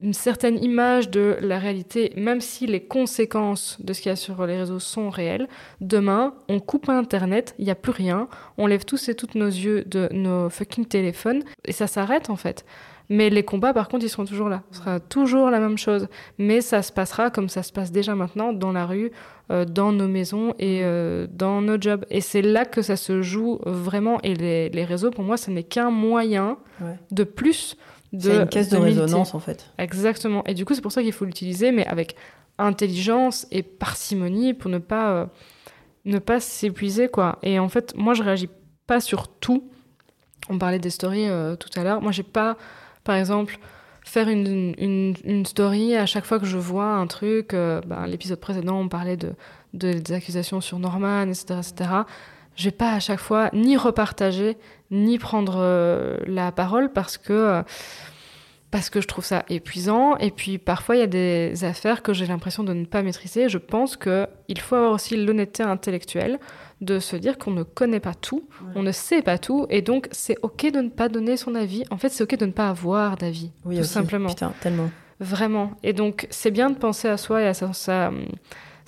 une certaine image de la réalité, même si les conséquences de ce qu'il y a sur les réseaux sont réelles. Demain, on coupe Internet, il n'y a plus rien, on lève tous et toutes nos yeux de nos fucking téléphones, et ça s'arrête en fait. Mais les combats, par contre, ils seront toujours là. Ce sera toujours la même chose. Mais ça se passera comme ça se passe déjà maintenant dans la rue, euh, dans nos maisons et euh, dans nos jobs. Et c'est là que ça se joue vraiment. Et les, les réseaux, pour moi, ce n'est qu'un moyen Ouais. de plus. C'est une caisse de, résonance en fait. Exactement. Et du coup, c'est pour ça qu'il faut l'utiliser, mais avec intelligence et parcimonie pour ne pas, euh, ne pas s'épuiser, quoi. Et en fait, moi, je réagis pas sur tout. On parlait des stories euh, tout à l'heure. Moi, j'ai pas, par exemple, faire une, une, une story à chaque fois que je vois un truc. euh, ben, L'épisode précédent, on parlait de, de- des accusations sur Norman, etc., etc. Je vais pas à chaque fois ni repartager, ni prendre euh, la parole parce que euh, parce que je trouve ça épuisant. Et puis parfois, il y a des affaires que j'ai l'impression de ne pas maîtriser. Je pense qu'il faut avoir aussi l'honnêteté intellectuelle de se dire qu'on ne connaît pas tout, on ne sait pas tout, et donc c'est ok de ne pas donner son avis. En fait, c'est ok de ne pas avoir d'avis, Oui, tout aussi. simplement. Putain, tellement. Vraiment. Et donc, c'est bien de penser à soi et à sa, sa,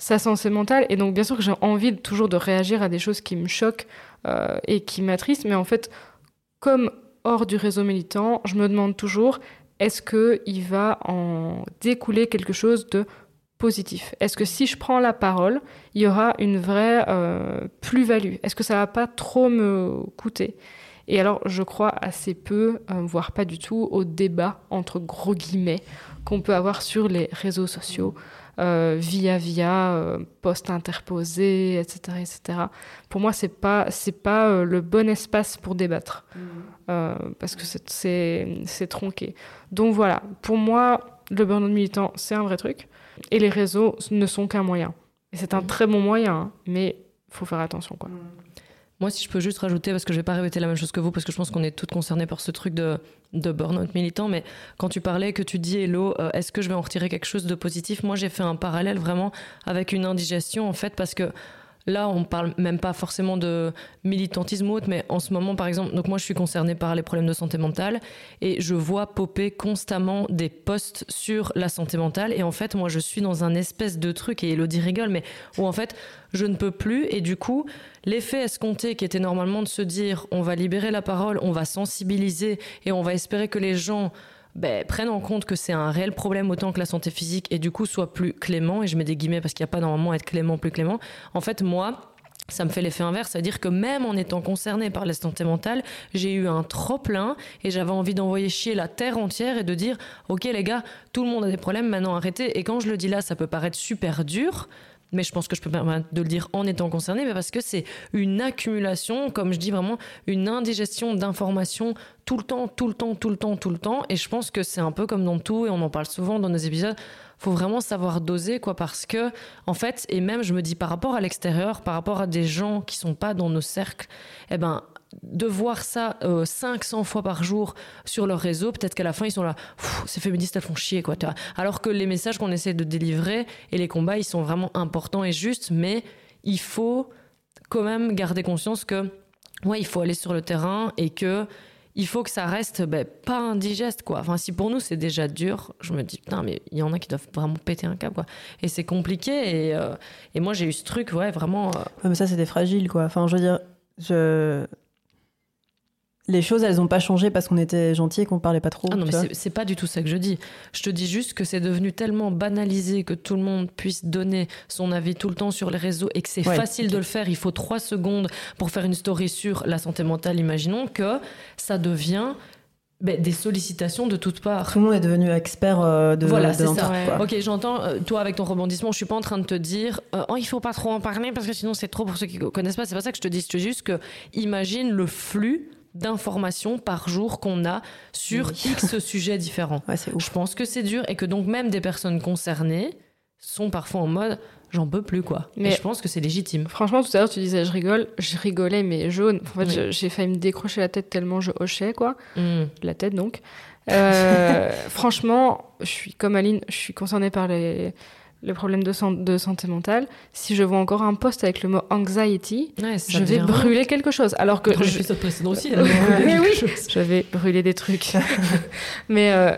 sa santé mentale. Et donc, bien sûr que j'ai envie toujours de réagir à des choses qui me choquent euh, et qui m'attristent. Mais en fait, comme hors du réseau militant, je me demande toujours, est-ce qu'il va en découler quelque chose de positif? Est-ce que si je prends la parole, il y aura une vraie euh, plus-value? Est-ce que ça va pas trop me coûter? Et alors, je crois assez peu, euh, voire pas du tout, au débat entre gros guillemets qu'on peut avoir sur les réseaux sociaux. Euh, via via euh, post interposé, etc., etc. Pour moi, c'est pas c'est pas euh, le bon espace pour débattre mmh. parce que c'est c'est tronqué. Donc voilà, pour moi, le burn-out militant, c'est un vrai truc et les réseaux ne sont qu'un moyen. Et c'est un mmh. très bon moyen, hein, mais faut faire attention quoi. Mmh. Moi, si je peux juste rajouter, parce que je vais pas répéter la même chose que vous, parce que je pense qu'on est toutes concernées par ce truc de, de burn-out militant, mais quand tu parlais, que tu dis, Hello, euh, est-ce que je vais en retirer quelque chose de positif? Moi, j'ai fait un parallèle vraiment avec une indigestion, en fait, parce que Là, on parle même pas forcément de militantisme ou autre, mais en ce moment, par exemple, donc moi, je suis concernée par les problèmes de santé mentale et je vois popper constamment des posts sur la santé mentale. Et en fait, moi, je suis dans un espèce de truc, et Elodie rigole, mais où en fait, je ne peux plus. Et du coup, l'effet escompté qui était normalement de se dire, on va libérer la parole, on va sensibiliser et on va espérer que les gens ben, prennent en compte que c'est un réel problème autant que la santé physique et du coup soient plus clément, et je mets des guillemets parce qu'il n'y a pas normalement à être clément, plus clément, en fait moi, ça me fait l'effet inverse, c'est-à-dire que même en étant concerné par la santé mentale, j'ai eu un trop plein et j'avais envie d'envoyer chier la terre entière et de dire ok les gars, tout le monde a des problèmes, maintenant arrêtez. Et quand je le dis là, ça peut paraître super dur, mais je pense que je peux permettre de le dire en étant concerné, mais parce que c'est une accumulation, comme je dis vraiment, une indigestion d'informations tout le temps, tout le temps, tout le temps, tout le temps. Et je pense que c'est un peu comme dans tout, et on en parle souvent dans nos épisodes. Faut vraiment savoir doser, quoi, parce que, en fait, et même je me dis par rapport à l'extérieur, par rapport à des gens qui sont pas dans nos cercles, eh ben, de voir ça 500 euh, fois par jour sur leur réseau, peut-être qu'à la fin ils sont là, ces féministes elles font chier quoi. Alors que les messages qu'on essaie de délivrer et les combats ils sont vraiment importants et justes, mais il faut quand même garder conscience que ouais il faut aller sur le terrain et que il faut que ça reste ben, pas indigeste quoi. Enfin si pour nous c'est déjà dur, je me dis putain mais il y en a qui doivent vraiment péter un câble quoi. Et c'est compliqué et, euh, et moi j'ai eu ce truc ouais vraiment. Euh, mais ça c'est des fragiles quoi. Enfin je veux dire je les choses, elles n'ont pas changé parce qu'on était gentil et qu'on parlait pas trop. Ah non, mais c'est pas du tout ça que je dis. Je te dis juste que c'est devenu tellement banalisé que tout le monde puisse donner son avis tout le temps sur les réseaux et que c'est facile de le faire. Il faut trois secondes pour faire une story sur la santé mentale. Imaginons que ça devient ben, des sollicitations de toutes parts. Tout le monde est devenu expert euh, de Voilà, c'est ça. Ok, j'entends, euh, toi avec ton rebondissement, je suis pas en train de te dire euh, oh, il faut pas trop en parler parce que sinon c'est trop pour ceux qui connaissent pas. C'est pas ça que je te dis. Je te dis juste que imagine le flux d'informations par jour qu'on a sur X [laughs] sujets différents. je pense que c'est dur et que donc même des personnes concernées sont parfois en mode j'en peux plus quoi. Mais je pense que c'est légitime. Franchement, tout à l'heure tu disais je rigole, je rigolais mais jaune. En fait, j'ai failli me décrocher la tête tellement je hochais quoi. Hmm. La tête donc. Euh, [laughs] franchement, je suis comme Aline, je suis concernée par les le problème de, de, santé mentale, si je vois encore un post avec le mot anxiety, je vais brûler quelque chose. Alors que Dans l'épisode précédent aussi, [laughs] mais oui, je vais brûler des trucs. [laughs] mais euh,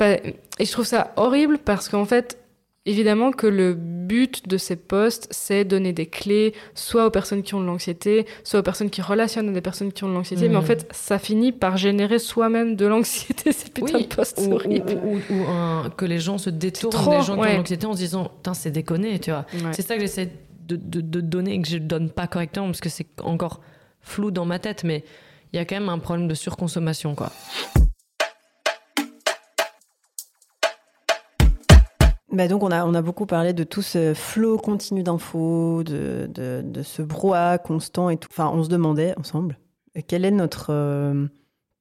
et je trouve ça horrible parce qu'en fait, Évidemment que le but de ces postes, c'est donner des clés, soit aux personnes qui ont de l'anxiété, soit aux personnes qui relationnent à des personnes qui ont de l'anxiété. Mais en mm. fait, ça finit par générer soi-même de l'anxiété, [laughs] ces putains de postes. Ou, ou, que les gens se détournent des gens qui ont de l'anxiété en se disant, c'est déconné, tu vois. C'est ça que j'essaie de, de, de, donner et que je donne pas correctement parce que c'est encore flou dans ma tête, mais il y a quand même un problème de surconsommation, quoi. Bah donc on a, beaucoup parlé de tout ce flot continu d'infos, de, ce brouhaha constant et tout. Enfin, on se demandait ensemble quelle est notre euh,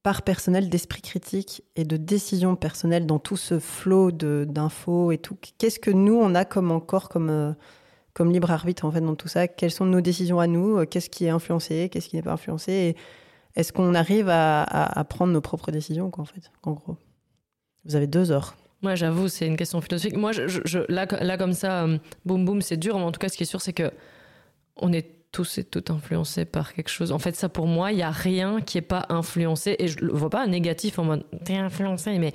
part personnelle d'esprit critique et de décision personnelle dans tout ce flot d'infos et tout. Qu'est-ce que nous, on a comme encore comme, euh, libre arbitre en fait dans tout ça? Quelles sont nos décisions à nous? Qu'est-ce qui est influencé? Qu'est-ce qui n'est pas influencé? Est-ce qu'on arrive à, prendre nos propres décisions en fait En gros? Vous avez deux heures. Moi, j'avoue, c'est une question philosophique. Moi, je, je, là, là, comme ça, euh, boum, boum, c'est dur. Mais en tout cas, ce qui est sûr, c'est que on est tous et toutes influencés par quelque chose. En fait, ça, pour moi, il n'y a rien qui n'est pas influencé. Et je ne vois pas négatif en mode t'es influencé, mais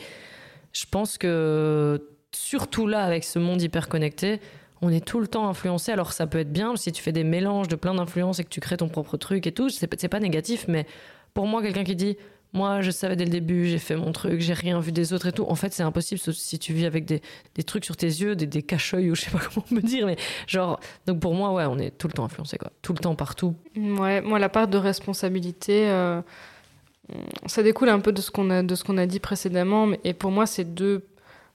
je pense que surtout là, avec ce monde hyper connecté, on est tout le temps influencé. Alors ça peut être bien si tu fais des mélanges de plein d'influences et que tu crées ton propre truc et tout, c'est pas négatif, mais pour moi, quelqu'un qui dit moi, je savais dès le début, j'ai fait mon truc, j'ai rien vu des autres et tout. En fait, c'est impossible si tu vis avec des, des trucs sur tes yeux, des, des cache-œils ou je sais pas [laughs] comment me dire, mais genre, donc pour moi, ouais, on est tout le temps influencé, quoi. Tout le temps, partout. Ouais, moi, la part de responsabilité, euh, ça découle un peu de ce qu'on a, de a dit précédemment, et pour moi, c'est deux,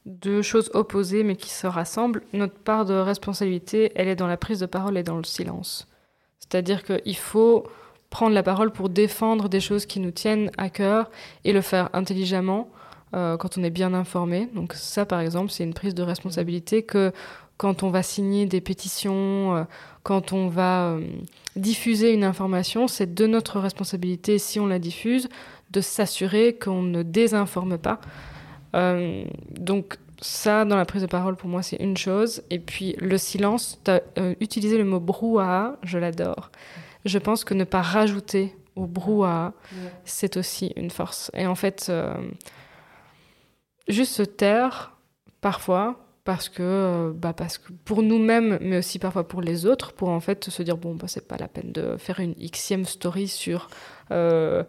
deux choses opposées mais qui se rassemblent. Notre part de responsabilité, elle est dans la prise de parole et dans le silence. C'est-à-dire qu'il faut prendre la parole pour défendre des choses qui nous tiennent à cœur et le faire intelligemment euh, quand on est bien informé. Donc ça, par exemple, c'est une prise de responsabilité que quand on va signer des pétitions, euh, quand on va euh, diffuser une information, c'est de notre responsabilité, si on la diffuse, de s'assurer qu'on ne désinforme pas. donc ça, dans la prise de parole, pour moi, c'est une chose. Et puis le silence, as utilisé le mot brouhaha, je l'adore je pense que ne pas rajouter au brouhaha, c'est aussi une force. Et en fait, euh, juste se taire, parfois, parce que, euh, bah parce que pour nous-mêmes, mais aussi parfois pour les autres, pour en fait se dire, bon, bah, c'est pas la peine de faire une xème story sur euh,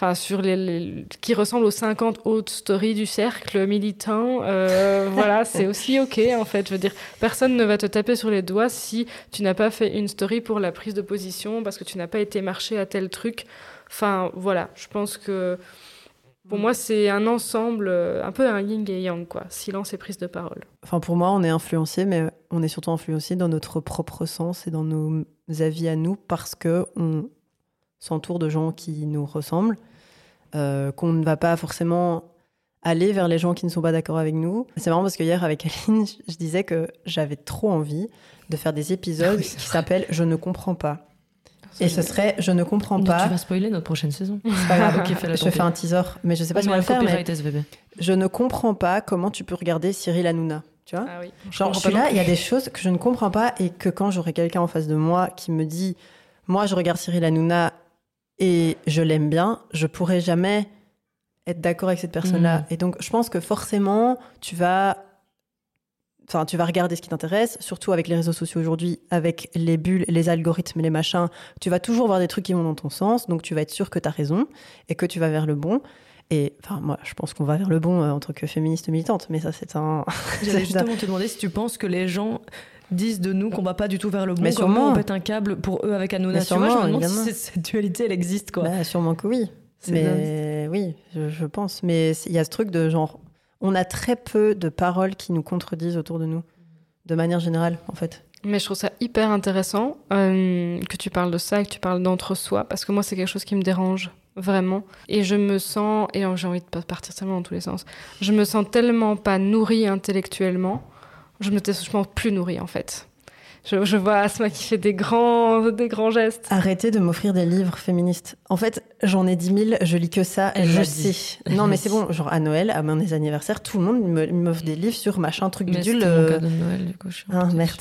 enfin sur les, qui ressemble aux 50 autres stories du cercle militant. Euh, voilà, [laughs] c'est aussi ok en fait. Je veux dire, personne ne va te taper sur les doigts si tu n'as pas fait une story pour la prise de position parce que tu n'as pas été marché à tel truc. Enfin voilà, je pense que pour moi, c'est un ensemble, euh, un peu un yin et yang, quoi. Silence et prise de parole. Enfin, pour moi, on est influencé, mais on est surtout influencé dans notre propre sens et dans nos avis à nous parce que on s'entoure de gens qui nous ressemblent, euh, qu'on ne va pas forcément aller vers les gens qui ne sont pas d'accord avec nous. C'est marrant parce que hier, avec Aline, je disais que j'avais trop envie de faire des épisodes ah qui s'appellent Je ne comprends pas. Et ce serait Je ne comprends pas. tu vas spoiler notre prochaine saison. C'est pas grave, je fais un teaser, mais je sais pas si on va le faire. Mais je ne comprends pas comment tu peux regarder Cyril Hanouna. Tu vois? Ah oui. Genre, je suis là, il y a des choses que je ne comprends pas et que quand j'aurai quelqu'un en face de moi qui me dit Moi, je regarde Cyril Hanouna et je l'aime bien, je pourrais jamais être d'accord avec cette personne-là. Mm. Et donc, je pense que forcément, tu vas, enfin, tu vas regarder ce qui t'intéresse, surtout avec les réseaux sociaux aujourd'hui, avec les bulles, les algorithmes, les machins. Tu vas toujours voir des trucs qui vont dans ton sens, donc tu vas être sûr que tu as raison et que tu vas vers le bon. Et enfin, moi, je pense qu'on va vers le bon euh, en tant que féministe militante, mais ça, c'est un. J'allais [laughs] justement te demander si tu penses que les gens disent de nous qu'on va pas du tout vers le bon. Mais sûrement. on pète un câble pour eux avec Hanouna. Tu vois, je me demande si cette dualité, elle existe, quoi. Bah, sûrement que oui. Mais oui, je, pense. Mais il y a ce truc de genre, on a très peu de paroles qui nous contredisent autour de nous, de manière générale, en fait. Mais je trouve ça hyper intéressant euh, que tu parles de ça, que tu parles d'entre-soi, parce que moi, c'est quelque chose qui me dérange vraiment. Et je me sens, et j'ai envie de partir tellement dans tous les sens, je me sens tellement pas nourrie intellectuellement je me sens plus nourrie en fait. Je, vois Asma qui fait des grands, des grands gestes. Arrêtez de m'offrir des livres féministes. En fait, j'en ai 10 000, je lis que ça, Elle je sais. Non, [laughs] mais c'est bon, genre à Noël, à mon anniversaire, tout le monde m'offre des livres sur machin, truc mais bidule. Euh... de Noël, du coup. Ah, merde.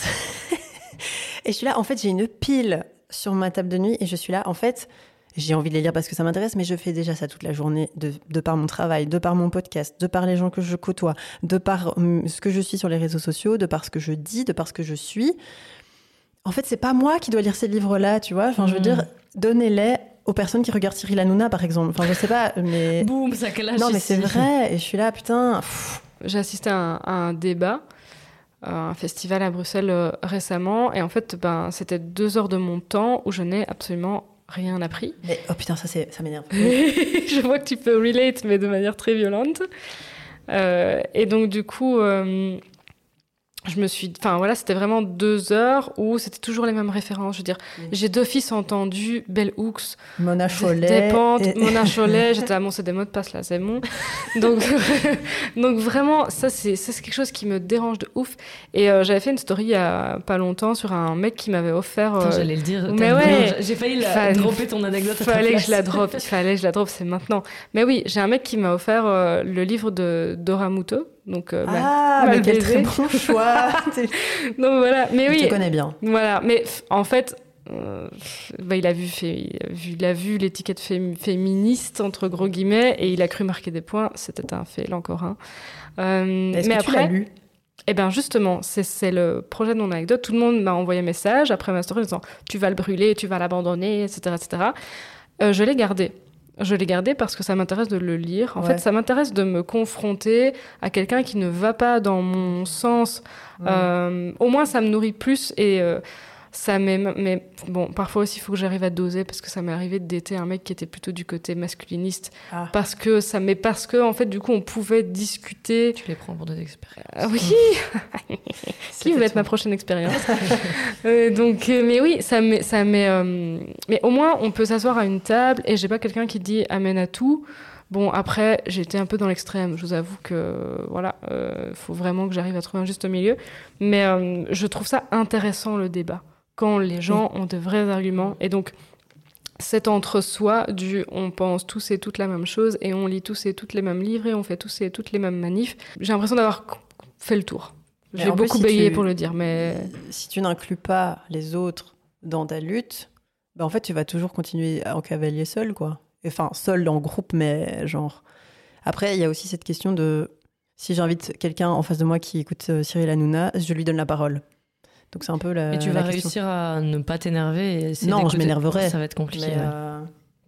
[laughs] et je suis là, en fait, j'ai une pile sur ma table de nuit et je suis là, en fait, j'ai envie de les lire parce que ça m'intéresse, mais je fais déjà ça toute la journée, de, par mon travail, de par mon podcast, de par les gens que je côtoie, de par hum, ce que je suis sur les réseaux sociaux, de par ce que je dis, de par ce que je suis. En fait, c'est pas moi qui dois lire ces livres-là, tu vois. Enfin, je veux hmm. dire, donnez-les aux personnes qui regardent Cyril Hanouna, par exemple. Enfin, je sais pas, [laughs] mais. Boum, ça clash. Non, mais c'est vrai. Et je suis là, putain. J'ai assisté à un, débat un festival à Bruxelles euh, récemment et en fait ben c'était deux heures de mon temps où je n'ai absolument rien appris. Mais, oh putain, ça, ça m'énerve. [laughs] je vois que tu peux relate, mais de manière très violente. Euh, et donc, du coup, euh, je me suis. Enfin, voilà, c'était vraiment deux heures où c'était toujours les mêmes références. Je veux dire, j'ai d'office entendu Bell Hooks, Mona Cholet. Mona Cholet. [laughs] J'étais à mon c'est des mots de passe là, c'est bon. Donc, [laughs] donc vraiment, ça, c'est quelque chose qui me dérange de ouf. Et euh, j'avais fait une story il y a pas longtemps sur un mec qui m'avait offert. Euh, j'allais le dire. Mais ouais. J'ai failli la, dropper ton anecdote. Il fallait que je la [laughs] drop. Il fallait que je la drop, c'est maintenant. Mais oui, j'ai un mec qui m'a offert euh, le livre de Dora Muto donc, euh, ah, mais quel très bon choix. [laughs] [laughs] Donc voilà, mais oui. Je te connais bien. Voilà, mais en fait, euh, bah, il a vu, fait, il a vu l'étiquette fé- féministe entre gros guillemets et il a cru marquer des points. C'était un fait, là encore un. Euh, Est-ce mais que tu l'as après, lu? eh ben justement, c'est c'est le projet de mon anecdote. Tout le monde m'a envoyé un message après ma story en disant tu vas le brûler, tu vas l'abandonner, etc., etc. Euh, je l'ai gardé. Je l'ai gardé parce que ça m'intéresse de le lire. En Ouais. fait, ça m'intéresse de me confronter à quelqu'un qui ne va pas dans mon sens. Euh, au moins, ça me nourrit plus et euh, ça m'est. Mais bon, parfois aussi, il faut que j'arrive à doser parce que ça m'est arrivé de dater un mec qui était plutôt du côté masculiniste. Ah. Parce que ça mais parce que en fait, du coup, on pouvait discuter. Tu les prends pour des expériences. Ah oui, [laughs] qui va être ma prochaine expérience? Euh, Donc, euh, mais oui, ça met, ça met. euh, mais au moins, on peut s'asseoir à une table et j'ai pas quelqu'un qui dit amène à tout. Bon, après, j'étais un peu dans l'extrême. Je vous avoue que voilà, euh, faut vraiment que j'arrive à trouver un juste milieu. Mais euh, je trouve ça intéressant le débat quand les gens ont de vrais arguments et donc. cet entre-soi du on pense tous et toutes la même chose et on lit tous et toutes les mêmes livres et on fait tous et toutes les mêmes manifs. J'ai l'impression d'avoir fait le tour. J'ai beaucoup si bégayé pour le dire, mais Si tu n'inclus pas les autres dans ta lutte, bah en fait, tu vas toujours continuer en cavalier seul, quoi. Enfin, seul en groupe, mais genre. Après, il y a aussi cette question de si j'invite quelqu'un en face de moi qui écoute euh, Cyril Hanouna, je lui donne la parole. Donc c'est un peu la. Et tu la vas question. réussir à ne pas t'énerver Non, je m'énerverai. Ça va être compliqué. Mais, ouais. euh,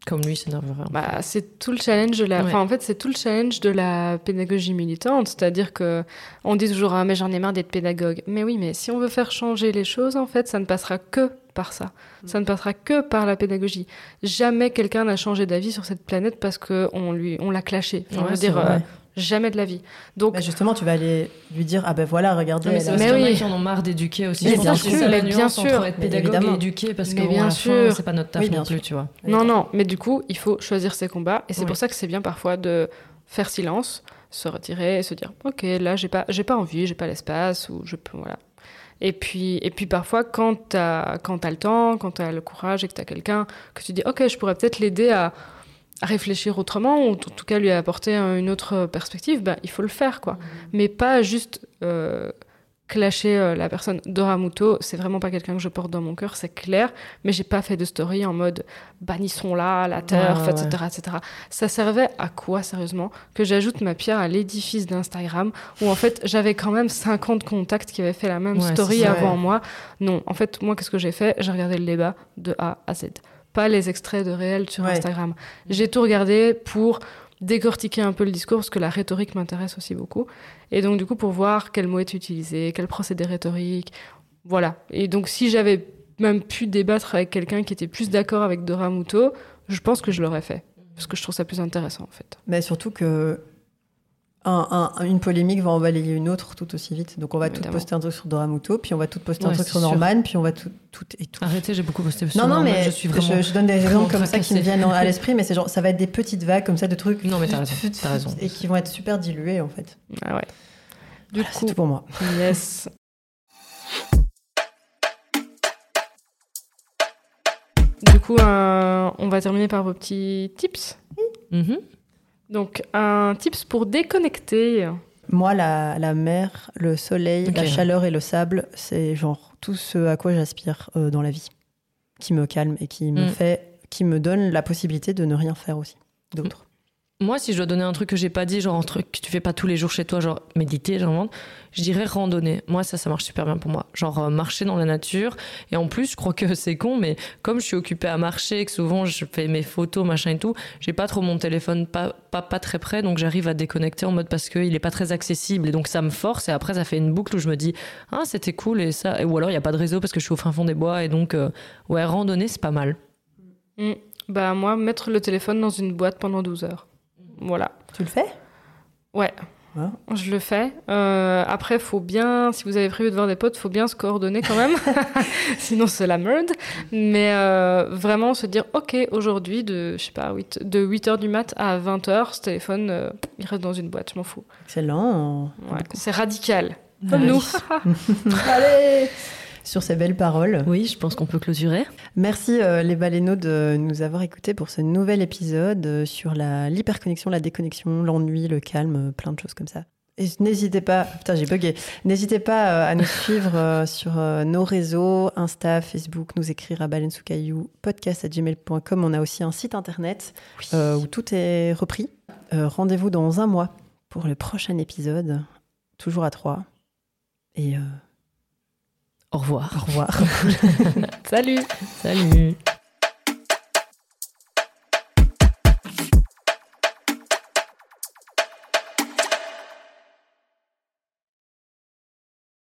Comme lui s'énerverait. bah, c'est tout le challenge de la. Ouais. Enfin, en fait, c'est tout le challenge de la pédagogie militante, c'est-à-dire que on dit toujours ah mais j'en ai marre d'être pédagogue. Mais oui, mais si on veut faire changer les choses, en fait, ça ne passera que par ça. Ça ne passera que par la pédagogie. Jamais quelqu'un n'a changé d'avis sur cette planète parce que on lui, on l'a clashé. Enfin, Ouais, je veux c'est dire, vrai. euh, jamais de la vie. Donc, bah, justement, tu vas aller lui dire ah ben voilà, regardez. mais c'est parce Mais qu'il y en a oui. qui en ont marre d'éduquer aussi. Mais bien c'est sûr, mais bien sûr. être pédagogue évidemment. et éduquer parce que Mais bien sûr. c'est pas notre taf Oui, non plus, sûr. tu vois. Non, non, mais du coup, il faut choisir ses combats. Et c'est Oui. pour ça que c'est bien parfois de faire silence, se retirer et se dire Ok, là, j'ai pas, j'ai pas envie, j'ai pas l'espace, ou je peux. Voilà. Et puis, et puis parfois, quand tu as, le temps, quand tu as le courage et que tu as quelqu'un que tu dis Ok, je pourrais peut-être l'aider à réfléchir autrement, ou en tout cas lui apporter un- une autre perspective, ben, il faut le faire, quoi. Mais pas juste. euh, clasher euh, la personne Dora Muto, c'est vraiment pas quelqu'un que je porte dans mon cœur, c'est clair, mais j'ai pas fait de story en mode bannissons-la, la terre, Ouais, ouais, etc., etc. Ça servait à quoi, sérieusement? Que j'ajoute ma pierre à l'édifice d'Instagram, où en fait j'avais quand même 50 contacts qui avaient fait la même Ouais, story avant moi. Non, en fait, moi, qu'est-ce que j'ai fait? J'ai regardé le débat de A à Z. Pas les extraits de réel sur Ouais. Instagram. J'ai tout regardé pour décortiquer un peu le discours, parce que la rhétorique m'intéresse aussi beaucoup. Et donc, du coup, pour voir quel mot est utilisé, quel procédé rhétorique. Voilà. Et donc, si j'avais même pu débattre avec quelqu'un qui était plus d'accord avec Dora Muto, je pense que je l'aurais fait. Parce que je trouve ça plus intéressant, en fait. Mais surtout que un- un- une polémique va en balayer une autre tout aussi vite. Donc on va tout poster un truc sur Doramuto, puis on va tout poster un truc c'est sur sûr. Norman, puis on va tout, tout et tout. Arrêtez, j'ai beaucoup posté sur non, non, Norman, mais je suis vraiment. je, donne des exemples comme ça qui me viennent à [laughs] l'esprit, mais c'est genre, ça va être des petites vagues comme ça de trucs. Non, mais t'as raison, t'as raison. Et qui vont être super dilués en fait. Ah ouais. Du Voilà, c'est coup, tout pour moi. yes. Du coup, un- on va terminer par vos petits tips. Mhm. Donc, un tips pour déconnecter. Moi, la, la mer, le soleil, la chaleur et le sable, c'est genre tout ce à quoi j'aspire euh, dans la vie, qui me calme et qui me Mm. fait, qui me donne la possibilité de ne rien faire aussi d'autre. Moi, si je dois donner un truc que j'ai pas dit, genre un truc que tu fais pas tous les jours chez toi, genre méditer, j'invente, je dirais randonner. Moi, ça, ça marche super bien pour moi. Genre euh, marcher dans la nature. Et en plus, je crois que [laughs] c'est con, mais comme je suis occupée à marcher, que souvent je fais mes photos, machin et tout, j'ai pas trop mon téléphone pas, pas, pas très près, donc j'arrive à déconnecter en mode parce qu'il est pas très accessible. Et donc ça me force. Et après, ça fait une boucle où je me dis, ah, c'était cool. Et ça, ou alors il y a pas de réseau parce que je suis au fin fond des bois. Et donc, euh, ouais, randonner, c'est pas mal. Hmm. Bah, moi, mettre le téléphone dans une boîte pendant 12 heures. Voilà. Tu le fais? Ouais. Ah. Je le fais. Euh, après, faut bien, si vous avez prévu de voir des potes, faut bien se coordonner quand même. [laughs] Sinon, c'est la merde. Mais euh, vraiment se dire, OK, aujourd'hui, de, je sais pas, 8, de 8h du mat à 20h, ce téléphone, euh, il reste dans une boîte, je m'en fous. Excellent. Ouais. C'est radical. Comme nous. [laughs] Allez Sur ces belles paroles. Oui, je pense qu'on peut clôturer. Merci euh, les baleineaux de nous avoir écoutés pour ce nouvel épisode euh, sur la l'hyperconnexion, la déconnexion, l'ennui, le calme, euh, plein de choses comme ça. Et n'hésitez pas, putain j'ai bugué, n'hésitez pas à nous [laughs] suivre sur nos réseaux, Insta, Facebook, nous écrire à balensoucaillou, podcast à gmail.com. On a aussi un site internet où tout est repris. Rendez-vous dans un mois pour le prochain épisode, toujours à trois. Et au revoir. Au revoir. [laughs] Salut. Salut.